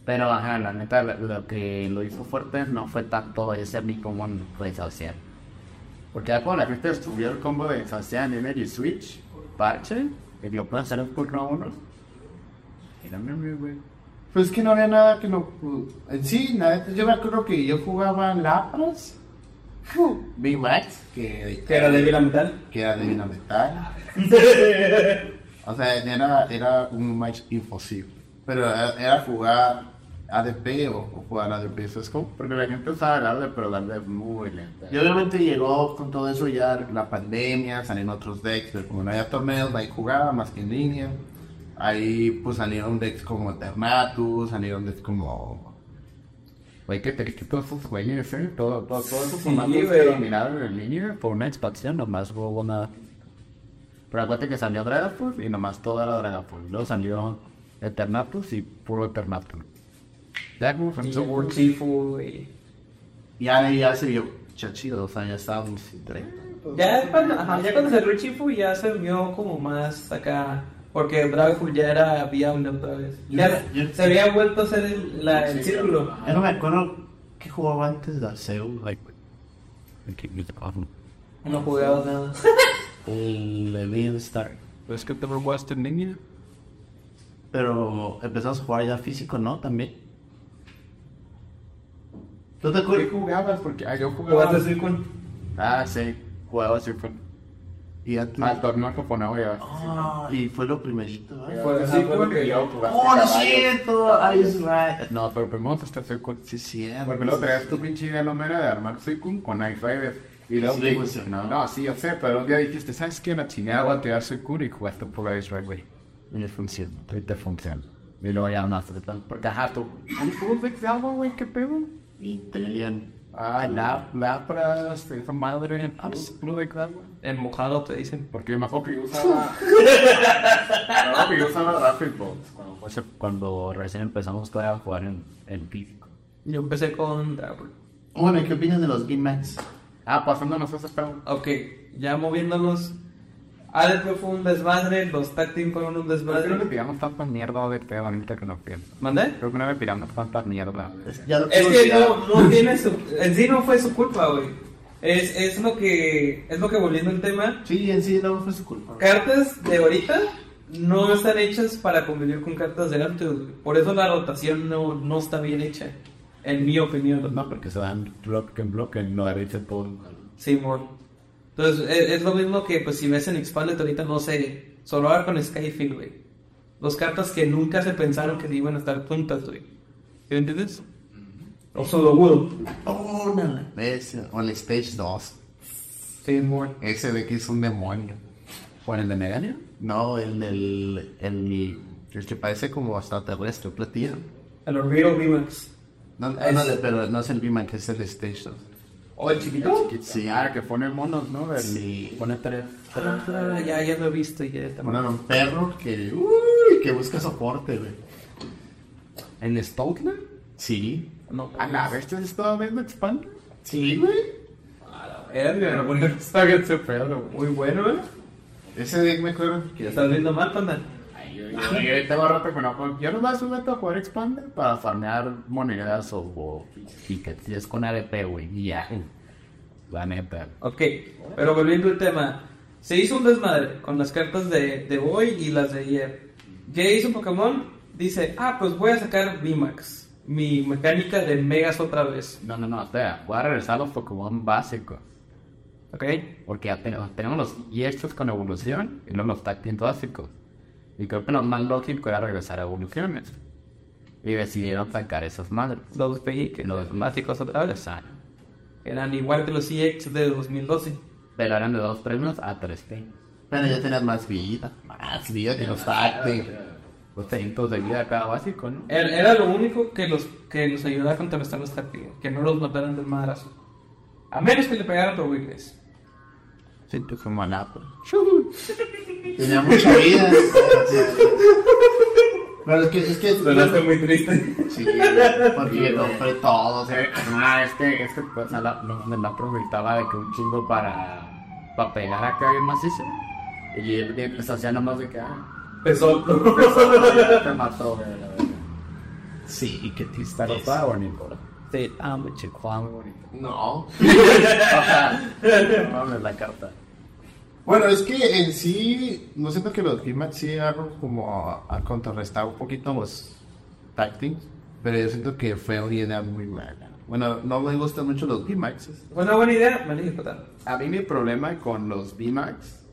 Pero, ajá, la neta, lo, lo que lo hizo fuerte no fue tanto ese mi como fue Saucian. Porque ya cuando la gente estudió el combo de Saucian, Energy Switch, parche, que dio para hacer el turno uno. Era muy güey. Pues que no había nada que no. En sí, nada. Yo me acuerdo que yo jugaba Lapras, Big Max, que, Que era de la mitad. que era de Metal. o sea, era, era un match imposible. Pero era, era jugar ADP o, o jugar ADP. Eso es como. Porque la gente usaba darle, pero darle muy lenta. Y obviamente llegó con todo eso ya la pandemia, salieron otros decks, pero como no había torneos, ahí jugaba más que en línea. Ahí pues salieron decks como Eternatus, salieron decks como Güey, que te que todos esos güeyes, ¿eh? Todo, todo, todo esos Sí, formatos que güey. dominaron en línea por una expansión, nomás hubo una. Pero acuérdate que salió Dragapult y nomás todo era Dragapult. Luego salió Eternatus y puro Eternatus. Ya como fue Sí, un Chifu, güey. Ya, se vio chachido, o sea, ya estábamos sin tren. Ya cuando, ajá, ya cuando salió el Chifu ya se vio como más acá. Porque Dragapult ya era viable otra vez. Ya Yo- yo- se había vuelto a hacer el, la- el círculo. Yo no me acuerdo qué jugaba antes de Arceo, like, No jugaba nada. el Levin Star. ¿Ves que te probaste en línea? pero empezamos a jugar ya físico, ¿no? También. ¿Tú te ¿Qué acuerdas? jugabas? Porque ah, yo jugaba. ¿Jugaste Circle? Ah, sí. Jugaba Circle. Y Al torneo. Ah, y fue lo primerito, ¿verdad? Fue Así lo que yo. ¡Oh, no es cierto! ¡Ay, es right! No, pero primero está Circle. Sí, sí, Porque luego traías tu pinche idea lomera de armar Circle con i5. Y luego Sí, funcionó. no, sí, yo sé, pero un día dijiste, ¿sabes qué? La chingada voy a tirar Circle y jugaste por Ice Right, güey. Y le funciona. Y te funciona. Y luego ya no hace tal. Porque ajá, tú. ¿Cómo fue que algo, güey? ¿Qué pedo? Tenían... Ah, la, la para esa madre en absoluto de claro, En mojado te dicen. Porque me acuerdo que yo usaba. no, que yo usaba Rapid Bolt. Cuando, fue cuando recién empezamos todavía a jugar en, en físico. Yo empecé con Dapper. Bueno, ¿y qué opinas de los Game Max? Ah, pasándonos ese pedo. Ok, ya moviéndonos. ADP fue un desmadre, los tag team fueron un Creo que no le desmadre. pidamos tanta mierda de pedo ahorita que no pienso. ¿Mandé? Creo que no le pidamos tanta mierda. Ya lo Es que no, no tiene su. En sí no fue su culpa, güey. Es, es lo que. Es lo que volviendo al tema. Sí, en sí no fue su culpa. Cartas de ahorita no están hechas para convivir con cartas de antes, güey. Por eso la rotación no, no está bien hecha. En mi opinión. No, porque se dan bloque en bloque, no derecha todo. Sí, mon. Entonces, es, es lo mismo que, pues, si ves en Expanded ahorita, no sé, solo ahora con Skyfield, güey. Dos cartas que nunca se pensaron que iban a estar juntas, güey. ¿Sí ¿Entiendes? O solo Will. Oh, no. Ese, o el Stage 2. Sí, mon. Ese de que es un demonio. ¿Cuál el de Megania? No, el del... El, el que parece como extraterrestre, platillo. El Real VMAX. No, no, Es- no, pero no es el que es el Stage 2. ¿O el chiquito? Sí. Ah, que pone monos, ¿no? Del- Sí. Pone tres. Ah, ya, ya lo he visto. Ya está Bueno, un perro que... Uy, que busca soporte, güey. ¿En Stoutland? Sí. No, A la vez te estaba viendo Expand. Sí, güey. Verga, no, bueno, Está bien ese pedo, güey. Muy bueno, güey. Ese deck me acuerdo Que ya estás viendo mal, panda. Yo, yo, yo tengo rato que no juego. Yo nomás me meto a jugar Expander para farmear monedas o, tickets. Con ADP, güey. Y ya. La neta. Ok, pero volviendo al tema. Se hizo un desmadre con las cartas de, de Boy y las de ayer. Ya hizo Pokémon, dice, ah, pues voy a sacar VMAX. Mi mecánica de Megas otra vez. No, no, no. Espera. Voy a regresar a los Pokémon básicos. ¿Ok? Porque ya tenemos, tenemos los Yestos con evolución y luego los Tactin básicos. Y creo que lo más lógico era regresar a evoluciones. Y decidieron sacar esas madres. Los Que los básicos otra vez. eran igual que los EX de 2012. Pero eran de dos premios a tres. Pero ya tenías más vida. Más vida que los Tactic. Los 600 de vida cada básico, ¿no? Era, era lo único que los que nos ayudaba a contrarrestar los tácticos, que no los mataran del madrazo. A menos que le pegaran otro weakness. Siento como Anapo. Tenía mucha vida. Pero es que, es que. muy triste. Sí, porque compré todo. o sea, Ah, es que, es que pues, a la, no, me la aprovechaba de que un chingo para, para pegar acá bien macizo. Y él pues, hacía nomás de que, ah, Pesó. te mató, güey. Sí, y que te Pero estaba bonito. Sí, estaba muy chico, estaba muy bonito. No. O sea, no mames la carta. Bueno, es que en sí, no siento que los Gimax sí hagan como a, a contrarrestar un poquito los tactics, pero yo siento que fue una idea muy mala. Bueno, no me gustan mucho los Gimax. Fue una buena idea, me. A mí mi problema con los VMAX,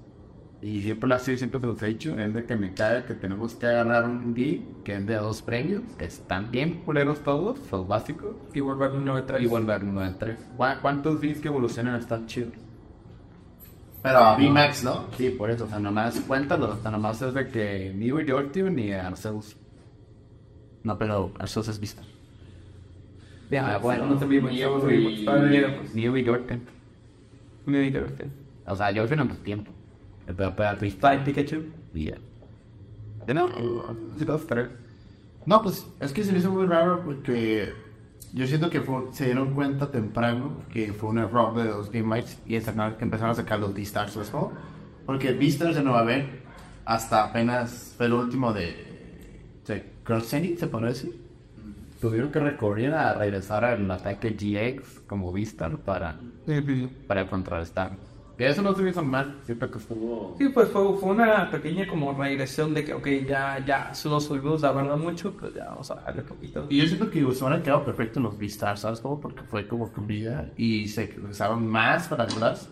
y siempre lo así, siempre te lo he dicho, es de que me cae que tenemos que agarrar un V que es de dos premios, que están bien culeros todos, los básicos, Y volver a un 93. y volver uno de tres. ¿Cu- ¿Cuántos Vs que evolucionan están chidos? Pero a VMAX, ¿no? Sí, por eso, o sea, nomás cuéntalo, o sea, nomás es de que ni Jordan ni Arceus. No, pero Arceus es vista. Ah, bueno, no te vimos, ya. Ni. Me dijeron que- O sea, en tu tiempo. Pero para Fly Pikachu. Yeah. De no, sí, dos, tres. No, pues es que se me hizo muy raro porque yo siento que fue- se dieron cuenta temprano que fue un error de los Game Mites y sacaron- que empezaron a sacar los D-Stars del juego. Porque V-Stars ya no va a haber hasta apenas fue el último de, de Cross Zenith, se podría decir. Tuvieron que recurrir a regresar al ataque GX como Vistar para, para contrarrestar. Que eso no se hizo mal, siempre que estuvo... Sí, pues fue, fue una pequeña como regresión de que, ok, ya, ya, solo subimos la verdad mucho, pues ya vamos a darle poquito. Y yo siento que se a quedado perfecto en los Beastars, ¿sabes cómo? Porque fue como comida y se usaron más para las.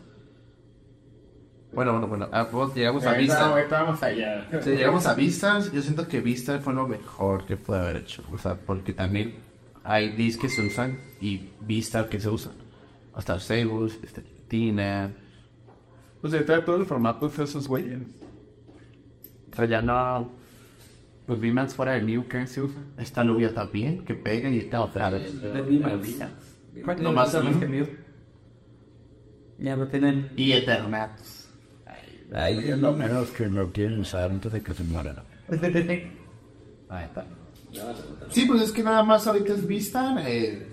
Bueno, bueno, bueno. Ah, pues llegamos a ahorita vamos allá. Sí, llegamos a Beastars. Yo siento que Beastars fue lo mejor que puede haber hecho. O sea, porque también hay dis que se usan y Beastars que se usan. Hasta Sebus, este, Pues ahorita todo el formato de esos güeyes. O sea, ya no... Pues V-Max fuera de New que se usa. Esta Nubia también, que pega y está otra vez. De. ¿Cuánto No, más que mío? Ya lo tienen. Y Eternatus. Ahí Es lo menos que lo quieren usar antes de que se mueran. Ahí está. Sí, pues es que nada más ahorita es Vista eh,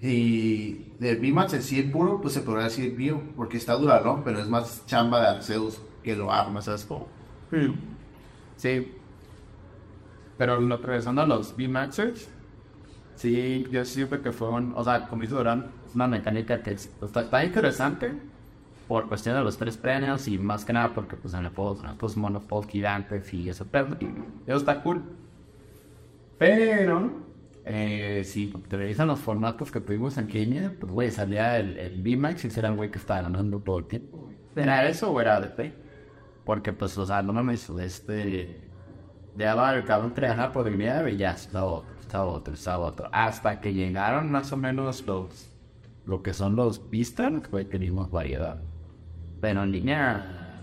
y del VMAX en sí el puro, pues se podría decir bio, porque está dura, ¿no? Pero es más chamba de Arceus que lo arma, ¿sabes? cómo? Sí. Pero lo regresando a los V-Maxers, sí, yo siempre que fueron, o sea, como dice Durán, es una mecánica que es- está, está interesante por cuestión de los tres premios y más que nada porque pues en el juego son estos monopods gigantes y eso, pero eso está cool. Pero, eh, si te revisan los formatos que tuvimos en Kenia, pues güey, salía el, el V-Max y era el güey que estaba ganando todo el tiempo. ¿Era eso o era de Porque, pues, o sea, no mames, este. Ya va el cabrón trabajar por dignidad y ya está otro, está otro, está otro. Hasta que llegaron más o menos los. Lo que son los vistas, güey, teníamos variedad. Pero en línea.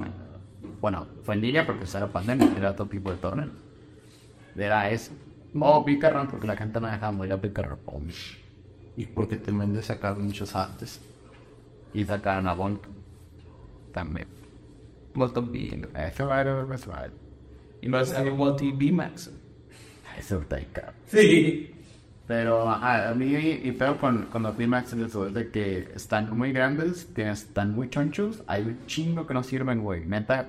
Bueno, fue en línea porque era pandemia, era otro tipo de torneo. Era eso. O picarrón, porque la gente no dejaba morir a picarrón. Y porque también de sacar muchos artes. Y sacaron a Bonk. También. Molto bien. Eso va a ser más vale. Y más a Walty B-Max. Eso está ahí, cabrón. Sí. Pero ajá, a mí y feo con, con los eso, es de que están muy grandes, que están muy chonchos, hay un chingo que no sirven, güey. Neta,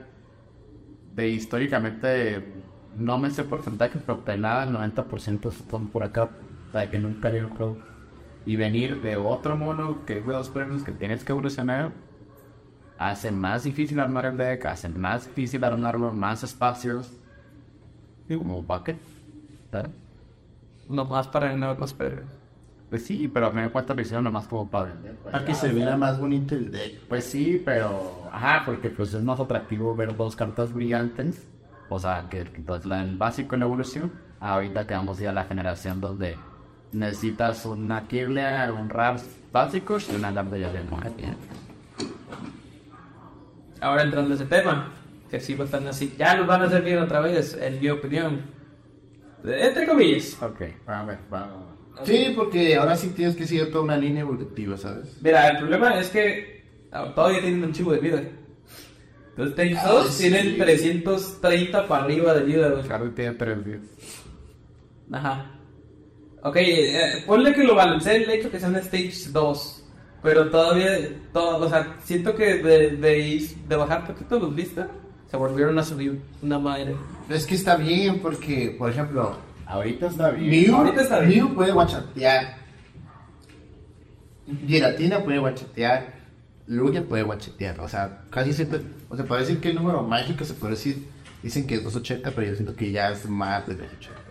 de históricamente, no me sé porcentaje, pero de nada, el 90% son por acá, sea, que nunca hay otro. Y venir de otro mono que es de dos premios que tienes que evolucionar, hace más difícil armar el deck, hace más difícil armarlo, más espacios. Y como bucket, ¿sabes? No más para ganar los premios. Pues sí, pero a mí me cuesta presión nomás como para vender. pues. Para que se vea más bonito el deck. Pues sí, pero... Ajá, porque pues es más atractivo ver dos cartas brillantes. O sea, que, pues, el básico en la evolución. Ahorita que vamos ya a la generación donde necesitas una Kirlia, un Raps básicos y una Lambda ya de muerte. Ahora entrando a ese tema, que sí va a estar así, ya los van a hacer bien otra vez, en mi opinión. Entre comillas. Ok, a ver, vamos. Sí, porque ahora sí tienes que seguir toda una línea evolutiva, ¿sabes? Mira, el problema es que ah, todavía tienen un chivo de vida. Entonces, ten- todos tienen 330 para arriba de vida, güey. Carly tiene tres días. Ajá. Ok, eh, ponle que lo balancee el hecho que sea un Stage 2. Pero todavía, todo, o sea, siento que de, de, ir- de bajar poquito los listas, se volvieron a subir una madre. Es que está bien porque, por ejemplo, Ahorita está bien. Mew, Ahorita está bien. Mew puede guachatear. Giratina puede guachatear. Lugia puede guachatear. O sea, casi siempre. O sea, decir que el número mágico se puede decir. Dicen que es 280, pero yo siento que ya es más de 280.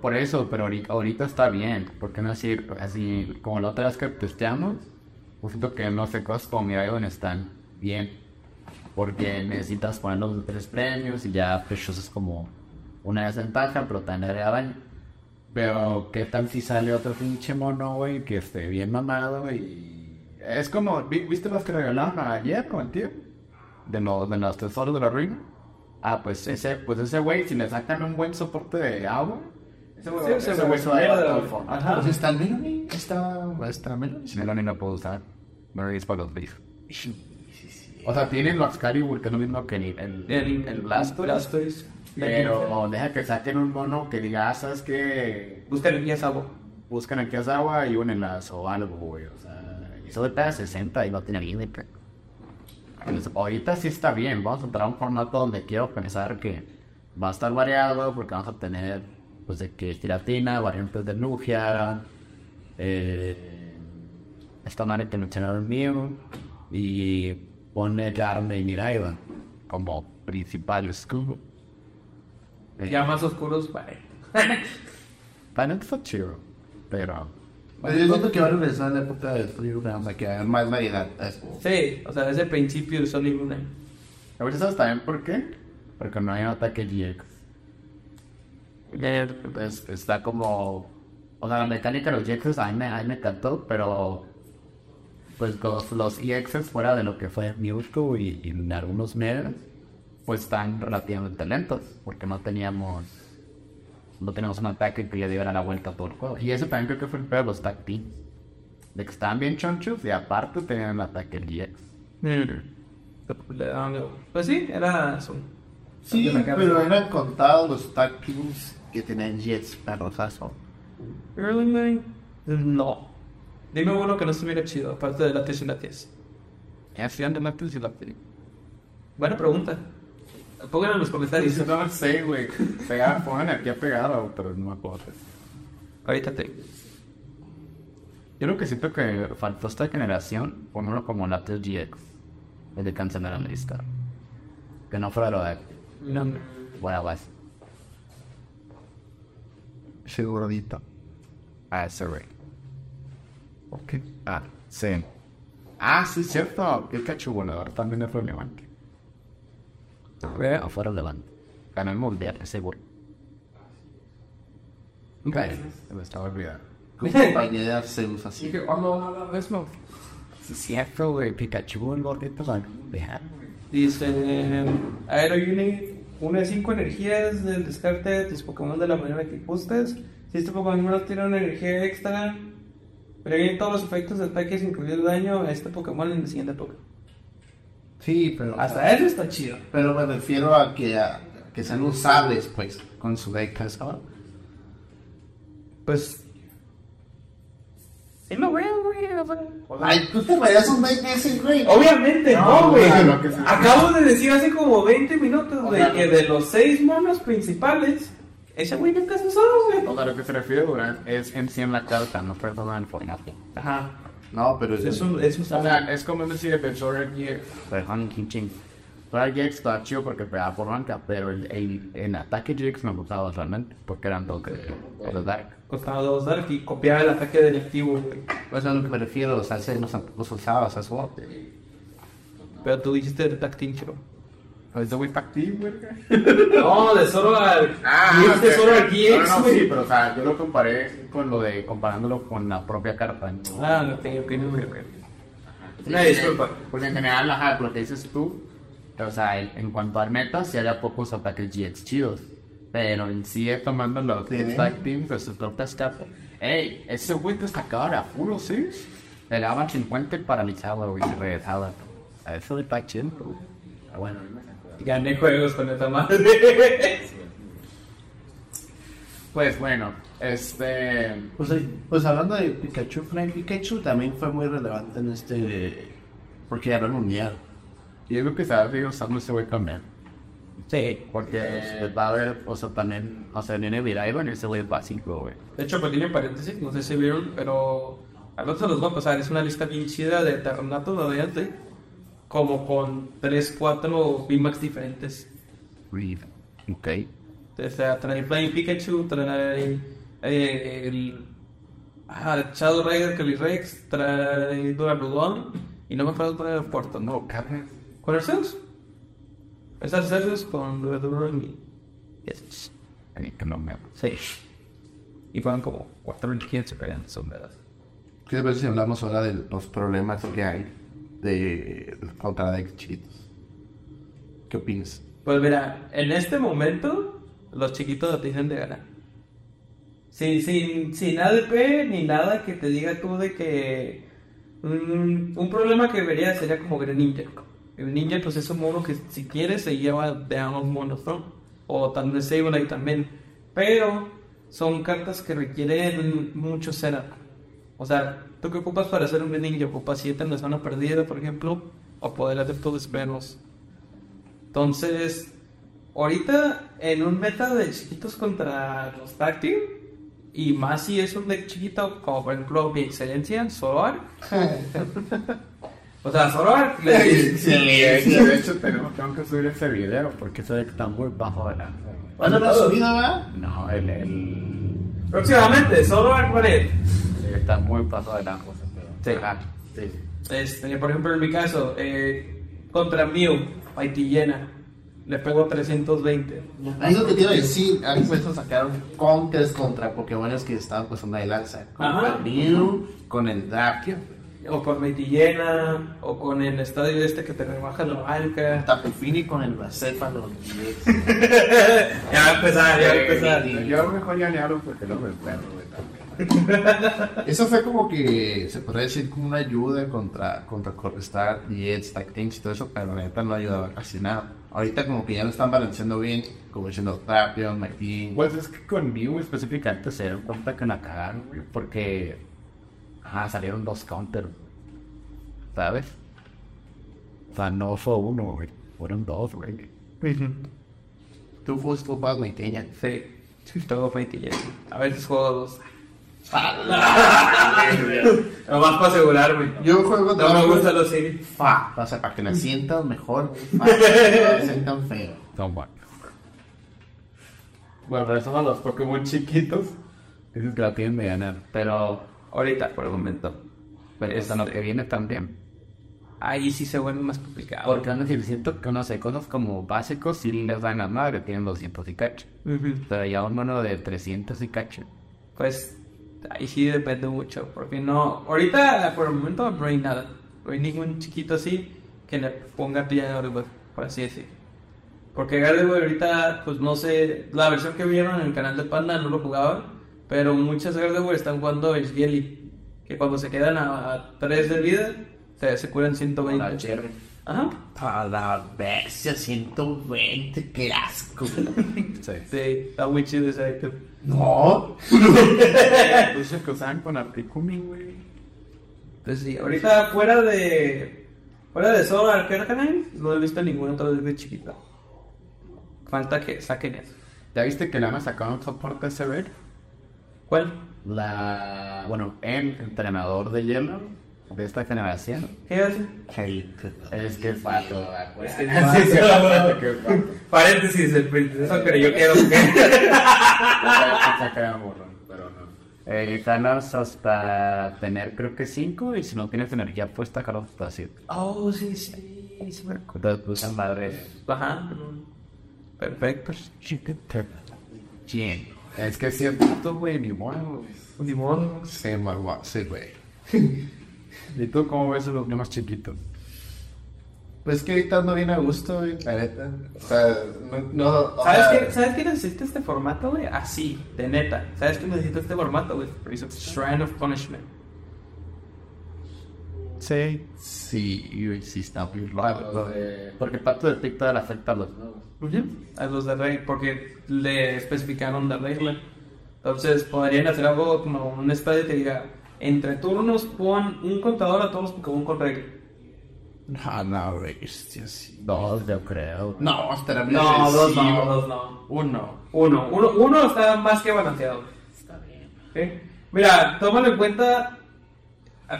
Por eso, pero ahorita, ahorita está bien. ¿Por qué no así, así como la otra vez que testeamos? Pues siento que no sé cosas como Miraidon están bien. Porque necesitas poner los tres premios y ya Precious es como una desventaja, pero también agrega daño. Pero, ¿qué tal si sale otro pinche mono, güey, que esté bien mamado y... Es como, ¿vi- ¿viste los que regalaron ayer con el tío? De los, de los tesoros de la ruina. Ah, pues ese, pues ese güey, si le sacan un buen soporte de agua, ese güey, Sí, ese güey se va a se llevar va a todo el dar- fondo. Ajá. Pues está el Melanie. Está. Está Melanie. Si Melanie no puedo usar, Melanie es para los beef. O sea, tienen los Excalibur, que es lo mismo que el, el, El, el Blastoise. Pero deja que saquen un mono que diga, ah, ¿sabes qué? Buscan el agua. Buscan aquí es agua y un enlace o algo, güey. O sea, eso de pega 60 y no tiene límite. Pues, ahorita sí está bien. Vamos a entrar a un formato donde quiero pensar que va a estar variado porque vamos a tener, pues, de que tiratina, variantes de Lugia, eh, esta madre que mencionaron mío y pone carne y Miraiba. como principal escudo. Ya más oscuros, bye. Para está chido, pero Pues yo siento que va a regresar a la época del frío, nada más que hay más variedad. Es- Sí, o sea, desde el principio de Sonic Luna. a ver, ¿sabes también por qué? Porque no hay un ataque GX. Entonces está como. O sea, la mecánica de los GX a mí me, a mí me encantó, pero. Pues los, los EXs fuera de lo que fue Mewtwo y, y en algunos medios, pues están relativamente lentos, porque no teníamos. No teníamos un ataque que le diera la vuelta a todo el juego. Y eso también creo que fue el peor de los tag teams. De que estaban bien chonchos y aparte tenían el ataque GX. Le daban- Pues sí, era eso. Sí, pero eran contados los tag teams que tenían jets perrosazo. Early Night, no. Dime uno que no estuviera chido, aparte de la TS y la TS. Hacían de la y la Buena pregunta. Pónganlo en los comentarios. Yo no sé, güey. Pongan aquí a pegado, pero no me acuerdo. Ahorita te. Yo creo que siento que faltó esta generación ponerlo como Laptop GX. El de cancelar la lista. Que no fuera lo de. No. Bueno, vas. Segurodito. Ah, ese güey. Ok. Ah, sí. Ah, sí, cierto. Pikachu volador también es relevante. Fue afuera relevante. Ganó el mundial, ese güey. Ok. Se me estaba olvidando. ¿Cómo compañía de Arceus así? Sí, cierto, güey. Pikachu, el gordito, ganó. Deja. Dice Aero Unit, una de 5 energías del descarte de tus Pokémon de la manera que gustes. Si este Pokémon no tiene una energía extra, previene todos los efectos de ataques, incluido daño a este Pokémon en el siguiente turno. Sí, pero. Hasta eso está chido. Pero me refiero a que, a, que sean usables, pues, con su deck. ¿sabes? Pues. Sí, lo veo, güey. o sea, Ay, tú te vayas un deck ese, güey. Obviamente No, güey. güey, Acabo de decir hace como 20 minutos, güey, que de los 6 monos principales, ese güey nunca se usó, güey. O sea, lo que se refiere Durán es en sí en la carta, no perdona el formato. Ajá. No, pero es Eso, eso O sea, es como decir el Sword GX. Perdón, King Ching. Está chido porque pegaba por banca, pero el, el, el ataque GX me gustaba realmente, porque eran toques de Dark. Costaba 2 Dark y copiaba el ataque del activo, güey. Pues a lo que me refiero, o sea, se los, los usaba, o sea. Pero tú dijiste de Tactincho. ¿Es de Wii Pack Team, güey? No, de solo al. GX, de ok. solo al No, GX, no, güey. sí, pero o sea, yo lo comparé con lo de, comparándolo con la propia carta. ¿no? Ah, no tengo que no, güey. Una disculpa. Porque en general, ajá, lo que dices tú, o sea, en, en cuanto al meta, sí había pocos ataques GX chidos. Pero en sí, tomando los Sí. tag teams, pues su torta escape. Ey, ese güey te sacaba a puro, ¿sí? Le daban 50 y paralizaba, güey, y regresaba. A eso de Pachin. Ah, bueno. Gané juegos con esta madre. Pues bueno, este. Pues, ahí- pues hablando de Pikachu, Frank Pikachu también fue muy relevante en este. Porque era el mundial. Y es lo que se sigue usando ese güey también. Sí. Porque Pues va a haber, o sea, también, o sea, Nene Viraiban ese güey básico, güey. De hecho, pequeño paréntesis, no sé si vieron, pero al otro los voy a pasar. Es una lista bien chida de Ternato de adelante, como con 3, 4 VMAX diferentes. Reed. Ok. O sea, trae Flying Pikachu, trae eh, el ah, Shadow Rider Calyrex, trae Duraludon y no me cuál era el cuarto, ¿no? carne. ¿Con Arceus? Es Arceus con Duraludon Yes. Que no me. Sí. Y fueron como cuatro energías diferentes, son verdad. ¿Qué te parece si hablamos ahora de los problemas que hay de contra decks chiquitos? ¿Qué opinas? Pues mira, en este momento los chiquitos lo tienen de ganar. Sin, sin, sin ADP ni nada que te diga tú de que... mm, un problema que vería sería como Greninja. El ninja pues es un mono que si quiere se lleva de ambos monos, ¿no? O también Sableye también. Pero son cartas que requieren mucho setup. O sea, ¿tú qué ocupas para hacer un Greninja? Ocupas 7 en la zona perdida, por ejemplo, o poder hacer todos menos. Entonces, ahorita en un meta de chiquitos contra los táctil, y más si es un deck chiquito, como por ejemplo mi excelencia, Solar, O sea, Zoroark le Sí, de hecho, de hecho tenemos, tengo que subir ese video porque se ve que está muy bajo de la... ¿Cuándo lo has subido, va? No, el, el... Próximamente, Zoroark Ballet. Está muy bajo de la cosa, pero... Sí. Ah, sí. Este, por ejemplo, en mi caso, eh, contra Mew, Mighty Llena, le pego 320. Ahí lo que te iba a decir, han puesto sacar counters contra Pokémon que estaban pues una de lanza. Con Ajá. el Mew, con el Drapio, O con Mighty Llena, o con el estadio este que te rebaja la banca. Tapufini con el Bracéfalo. ya va a empezar, ya va a empezar. Yo mejor ya le hablo porque no me güey. Eso fue como que se podría decir como una ayuda contra, contra Correstar y Eds, Tactics y todo eso, pero la neta no ayudaba casi nada. Ahorita como que ya lo están balanceando bien, como diciendo Trapion, Mighty. Pues es que con Mew específicamente se dieron cuenta que la cagaron, güey, porque ajá, salieron dos counters, ¿sabes? O sea, no fue uno, güey, fueron dos, güey. Tú fuiste culpado, ya. Sí, Mighty Llena. A veces juego dos. Nomás para asegurarme. Yo juego No me gustan los Siri. Fa, o sea, para que la sientan mejor. Fa, no la sientan feo. Son buenos. Bueno, esos son los Pokémon chiquitos. Dices que la tienen de ganar, pero Ahorita, por el momento. pero esta no te viene también. Ahí sí se vuelve más complicado. Porque van a decir, siento que no sé, cosas como básicos sí les dan la madre, tienen 200 y cacho. Pero ya un mono de 300 y cacho. Pues ahí sí depende mucho. Porque no. Ahorita, por el momento, no hay nada. No hay ningún chiquito así que le ponga pilla de Gardevoir, por así decir. Porque Gardevoir ahorita, pues no sé. La versión que vieron en el canal de Panda no lo jugaba. Pero muchas Gardevoir están jugando el Jelly. Que cuando se quedan a 3 de vida, se, se curan 120. Ajá. A la bestia, 120, qué asco. Sí. Sí, está muy chido ese item. No. Pues es que usaban con Articumi, güey. Pues sí, ahorita fuera de. Fuera de Sword Arcanine, no he visto ninguna otra vez de chiquita. Falta que saquen eso. ¿Ya viste que le han sacado un soporte severo? ¿Cuál? La. Bueno, el entrenador de hielo de esta generación. ¿Qué hace? Es que es pato, Es que es pato. que es pato. Paréntesis, el princeso, pero yo quiero que. Saca morrón, pero no. Eh, ganas hasta tener creo que 5 y si no tienes energía puesta, ganas hasta 7. Oh, sí, sí. sí me acuerdo. Pues, madre. Ajá. Perfecto. ¿Quién? Es que si es pato, güey, ni modo. Ni modo. Sí, güey. ¿Y tú cómo ves a los niños chiquitos? Pues que ahorita ando bien a gusto, güey, la neta. O sea, no. no o ¿Sabes sea, qué, ¿Sabes qué necesita este formato, güey? Así, de neta. ¿Sabes qué necesita este formato, güey? Shrine of Punishment. Sí. Sí, güey, sí está muy raro. de- Porque el pato detecta la afecta a los nuevos. A los de regla, porque le especificaron la regla. Entonces podrían hacer algo como un estadio que diga, entre turnos pon un contador a todos los Pokémon con regla. No, no, hostia, sí. Dos, yo creo. No, espera, No, dos no, dos no. Uno. Uno, uno, uno está más que balanceado. Está bien. Mira, tómalo en cuenta.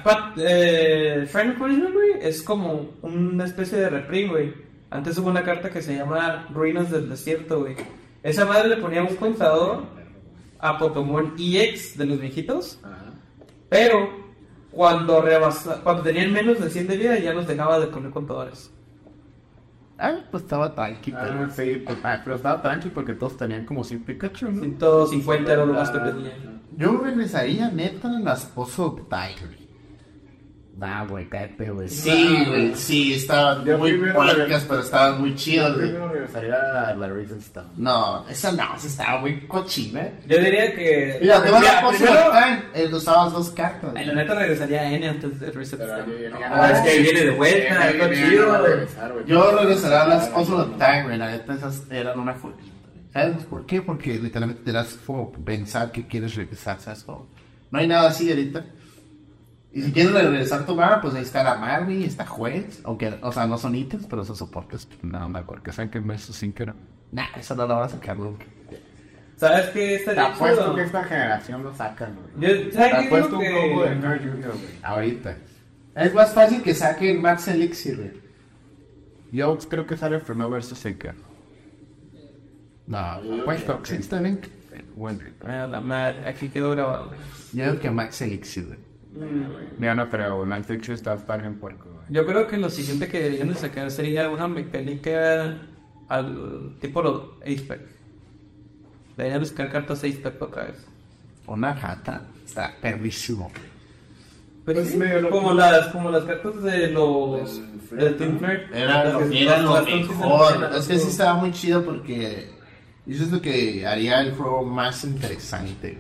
Pat, eh, Final Punishment, güey, es como una especie de reprim, güey. Antes hubo una carta que se llama Ruinas del Desierto, güey. Esa madre le ponía un contador a Pokémon EX de los viejitos, pero cuando, rebasa- cuando tenían menos de 100 de vida ya los dejaba de poner contadores. Ah, pues estaba tranqui, pero. Ah, sí, pues, ah, pero estaba tranqui porque todos tenían como 100 Pikachu, ¿no? 150 era lo más que tenían. Yo regresaría neta en las Pozo Tiger. Nah, güey, cállate, güey. Sí, güey, sí, estaban Yo muy puercas, pero estaban muy chidas, Yo güey. primero regresaría a la Reason Stone. No, esa no, esa estaba muy cochina. Yo diría que. Mira, te vas a Time, eh, usabas dos cartas. Ay, la neta regresaría a N antes de Reset Pero Stone. ahí Ah, es que viene de vuelta, Ahí algo chido. güey. Yo regresaría a las Pozo Time, güey, la neta esas eran una joyita. ¿Sabes por qué? Porque literalmente te das como pensar que quieres regresar, ¿sabes? No hay nada así ahorita. Y si quieres regresar tu barra, pues ahí está la Marby, está Juez, aunque, o sea, no son ítems, pero son soportes. No, me acuerdo que saben que me eso sin que. Nah, eso no lo van a sacar nunca. ¿Sabes qué Te estaría apuesto chido? que esta generación lo sacan, güey. Te ¿Sabes qué apuesto un combo de que... Carl Jr., güey. Ahorita. Es más fácil que saquen Max Elixir, güey. Yo creo que sale primero versus Seca. No, pues Toxic también. Bueno, Ah, la madre, aquí quedó grabado. güey. Yo creo que Max Elixir, güey. Ya no creo, Fiction está tan en puerco. güey. Yo creo que lo siguiente que deberían de sacar sería una mecánica al tipo los Acepack. Deberían de sacar cartas Acepack otra vez. Una jata. Está perrísimo. Pero sí, medio lo- como las, como las cartas de los Team Flirt. Era lo, que- era lo mejor. Es que sí estaba muy chido porque eso es lo que haría el juego más interesante.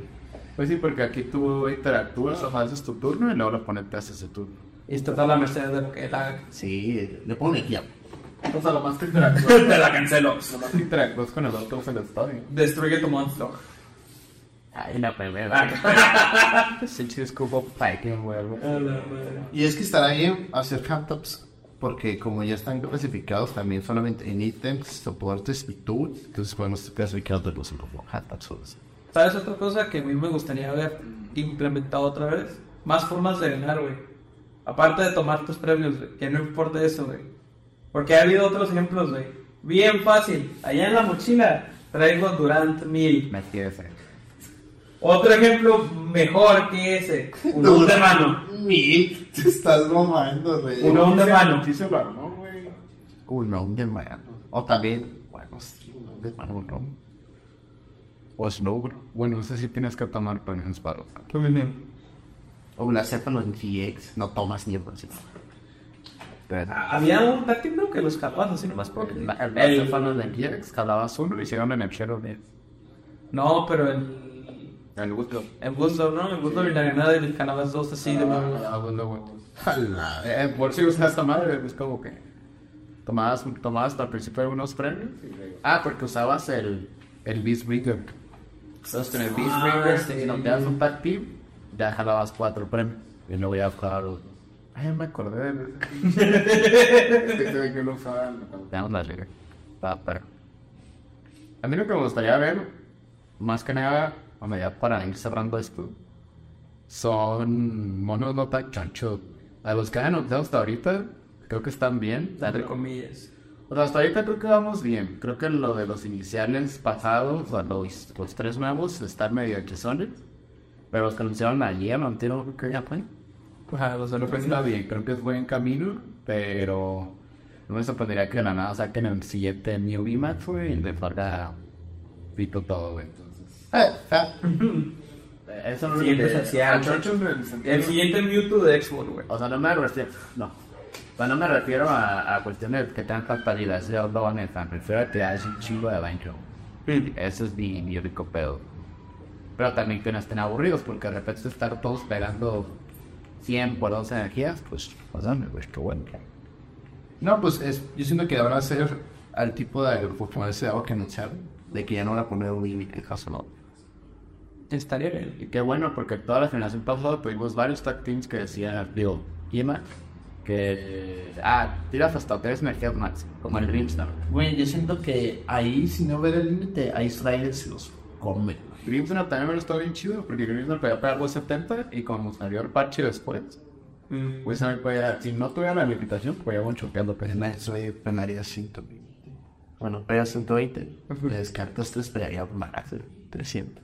Pues sí, porque aquí tú interactúas, o haces tu turno y luego los oponente hace ese turno. Y está toda la merced de lo que la... Sí, le pongo energía. O sea, lo más que interactúas, Te la cancelo. lo más que interactúas con el otro es el estadio. Destruye tu monstruo. Ay, la primera. Se descubo güey. Y es que estará bien hacer handtops porque como ya están clasificados también solamente en ítems, soportes y tools, entonces podemos clasificarlos como handtops. ¿Sabes otra cosa que a mí me gustaría ver implementado otra vez? Más formas de ganar, güey. Aparte de tomar tus premios, güey. Que no importa eso, güey. Porque ha habido otros ejemplos, güey. Bien fácil. Allá en la mochila traigo Durant 1000. Me ese. Otro ejemplo mejor que ese. Un un de mano. Mil, te estás mamando, güey. Uno un de mano. Sí se lo armó, güey. Uy, no, un de mano. O también, bueno, sí, un de mano, ¿no? O Snow, bueno, no sé si tienes que tomar para. O la cepa los GX, no tomas ni el bolsillo. Había un táctico que los capaz así Más nomás por por el el, el fan de Gears, Jalabas uno y hicieron en el Shadow de. No, pero el. El gusto. El gusto, ¿no? El gusto y la granada del Canabas 2 así de. Ah, bueno. Jala. Eh, por si usas esta madre, es como que tomabas, tomabas al principio unos premios. Ah, porque usabas el, el Beast Rigger. Entonces con el Beast Rigger, si no te das un pack team, ya jalabas cuatro premios. Y luego ya jugar. Ay, ya me acordé de. de que lo usaban. Veamos la liga. A mí lo que me gustaría ver, más que nada, bueno, ya para ir cerrando esto, son monos no tan chanchos. A los que han notado hasta ahorita, creo que están bien. Entre comillas. O sea, hasta ahorita creo que vamos bien. Creo que lo de los iniciales pasados, o los, los tres nuevos, están medio hechizones. Pero los que anunciaron ayer, no entiendo creo que ya fue. Ajá, los de que está bien, creo que es buen camino, pero no me sorprendería que de la nada saquen el siguiente New VMAX, güey, y le salga pito todo, güey. Entonces, Ah, ah. eso no Siguiente es social. El siguiente Mewtwo de Xbox, güey. O sea, no me refiero, no. No me refiero a, a cuestiones que tengan facilidades de honesta, me refiero a que hay un chingo de banco. Ese es mi, mi único pedo. Pero también que no estén aburridos, porque de repente estar todos pegando 100 por 12 energías, pues, pues dame, pues qué bueno. No, pues es, yo siento que ahora hacer al tipo de Pokémon ese agua que anunciaron, de que ya no van a poner un límite, caso no. Estaría bien. Y qué bueno, porque toda la generación pasada tuvimos varios tag teams que decían, digo, Ima, que, ah, tiras hasta 3 energías max, como el Grimstar. Güey, yo siento que ahí, si no ver el límite, ahí Strider se los come. Grimstar también me lo estaba bien chido, porque Grimstar podía pegar 270 y como salió el parche después, pues también podía, si no tuviera la limitación, podía un choqueando pero Eso ahí penaría 120. Bueno, pega 120. Le descartas 3, pegaría más, 300.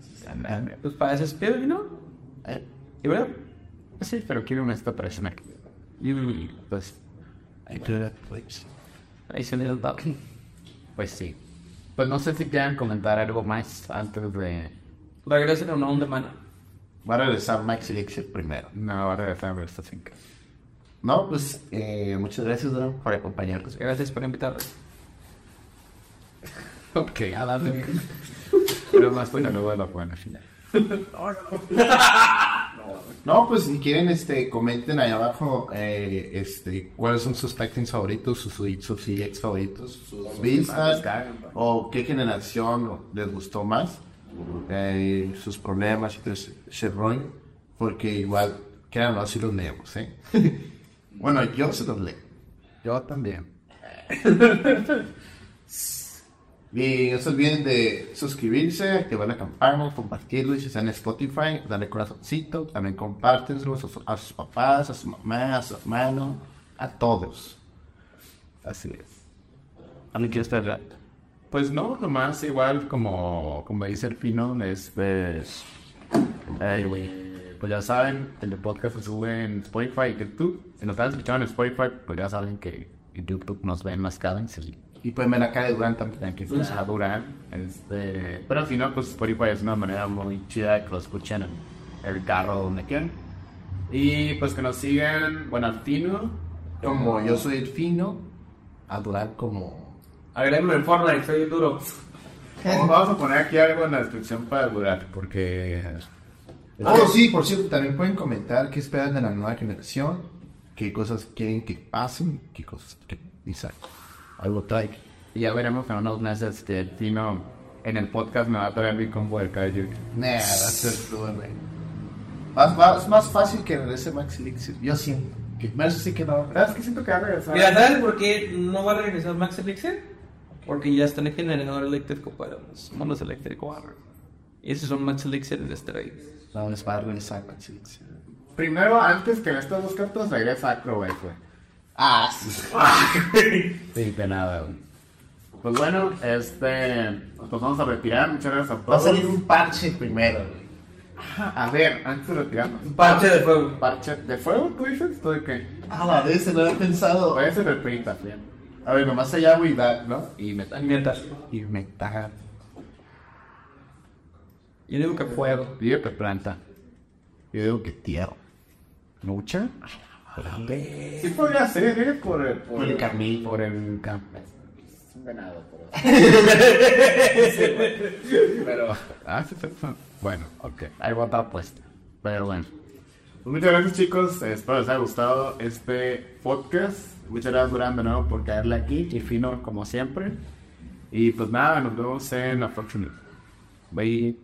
Pues para ese espíritu, ¿no? Eh, Y bueno, Sí, pero quiero un esta para Snack. Y pues, I do that, please. ahí se le da pues sí. Pues no sé si quieran comentar algo más antes de... Regresen a una onda mano. Voy a regresar Max Elixir primero. No, ahora de Family esta 5. No, pues eh, muchas gracias, Don, por acompañarnos. Gracias por invitarme. Ok, a de... Pero más bueno, luego de la buena final. No, pues si quieren, este, comenten ahí abajo, eh, este, cuáles son sus tag teams favoritos, sus, sus, CX favoritos, sus vistas, o qué generación les gustó más, eh, sus problemas y todo ese, ese rollo, porque igual, créanlo, así los leemos, ¿eh? bueno, yo se los leo. Yo también. Y no se olviden de suscribirse, activar la campana, compartirlo y si están en Spotify, darle corazoncito, también compártenselo a sus, a papás, a su mamá, a su hermano, a todos. Así es. ¿Alguien quiere esperar? Pues no, nomás igual como, como dice el Fino, es pues, güey, pues ya saben, el podcast se sube en Spotify y YouTube. Si nos están escuchando en Spotify, pues ya saben que YouTube nos ven más cada vez. Y pueden ver la cara de Durán también. que pues a durar. Este, pero si no, pues Spotify es una manera muy chida que lo escuchen en el carro donde quieran. Y pues que nos sigan, bueno, al Fino, Como yo soy el fino, a Durán como... Agréguenme en Fortnite, soy duro. Vamos a poner aquí algo en la descripción para durar, porque Oh, sí, por cierto, también pueden comentar qué esperan de la nueva generación, qué cosas quieren que pasen, qué cosas que dicen. Algo like. Y ya veremos en unos meses este, el Tino en el podcast me va a traer mi combo de Kaiju. Nah, va a ser todo, güey. Más, más, es más fácil que regrese Max Elixir. Yo siento. Que más sí que no. ¿Sabes que siento que va a regresar? Mira, ¿sabes por qué no va a regresar Max Elixir? Porque ya están en generador eléctrico para los monos eléctricos. Y esos son Max Elixir de este rey. No, les va a regresar Max Elixir. Primero, antes que en estas dos cartas, regresa Acro, güey. Ah, sí. De nada, güey. Pues bueno, este. Nos vamos a retirar. Muchas gracias a Va a todos. salir un parche primero, güey. A ver, antes de retirarnos. Un parche de fuego. ¿Parche de fuego, tú dices? ¿Tú de qué? A la vez, se lo había pensado. Puede ser el print también. A ver, nomás allá, güey, da, ¿no? Y metal. Mientras. Y metal. Yo digo que fuego. Y de planta. Yo digo que tierra. ¿Mucha? Sí podría ser, ¿eh? Por el, Por el camino. Por el campo. Es un venado, pero... pero... Ah, sí. Bueno, ok. Ahí vota puesta. Pero bueno. Pues muchas gracias, chicos. Espero les haya gustado este podcast. Muchas gracias, Durán, de nuevo por caerle aquí. Y fino, como siempre. Y pues nada, nos vemos en la próxima. Bye.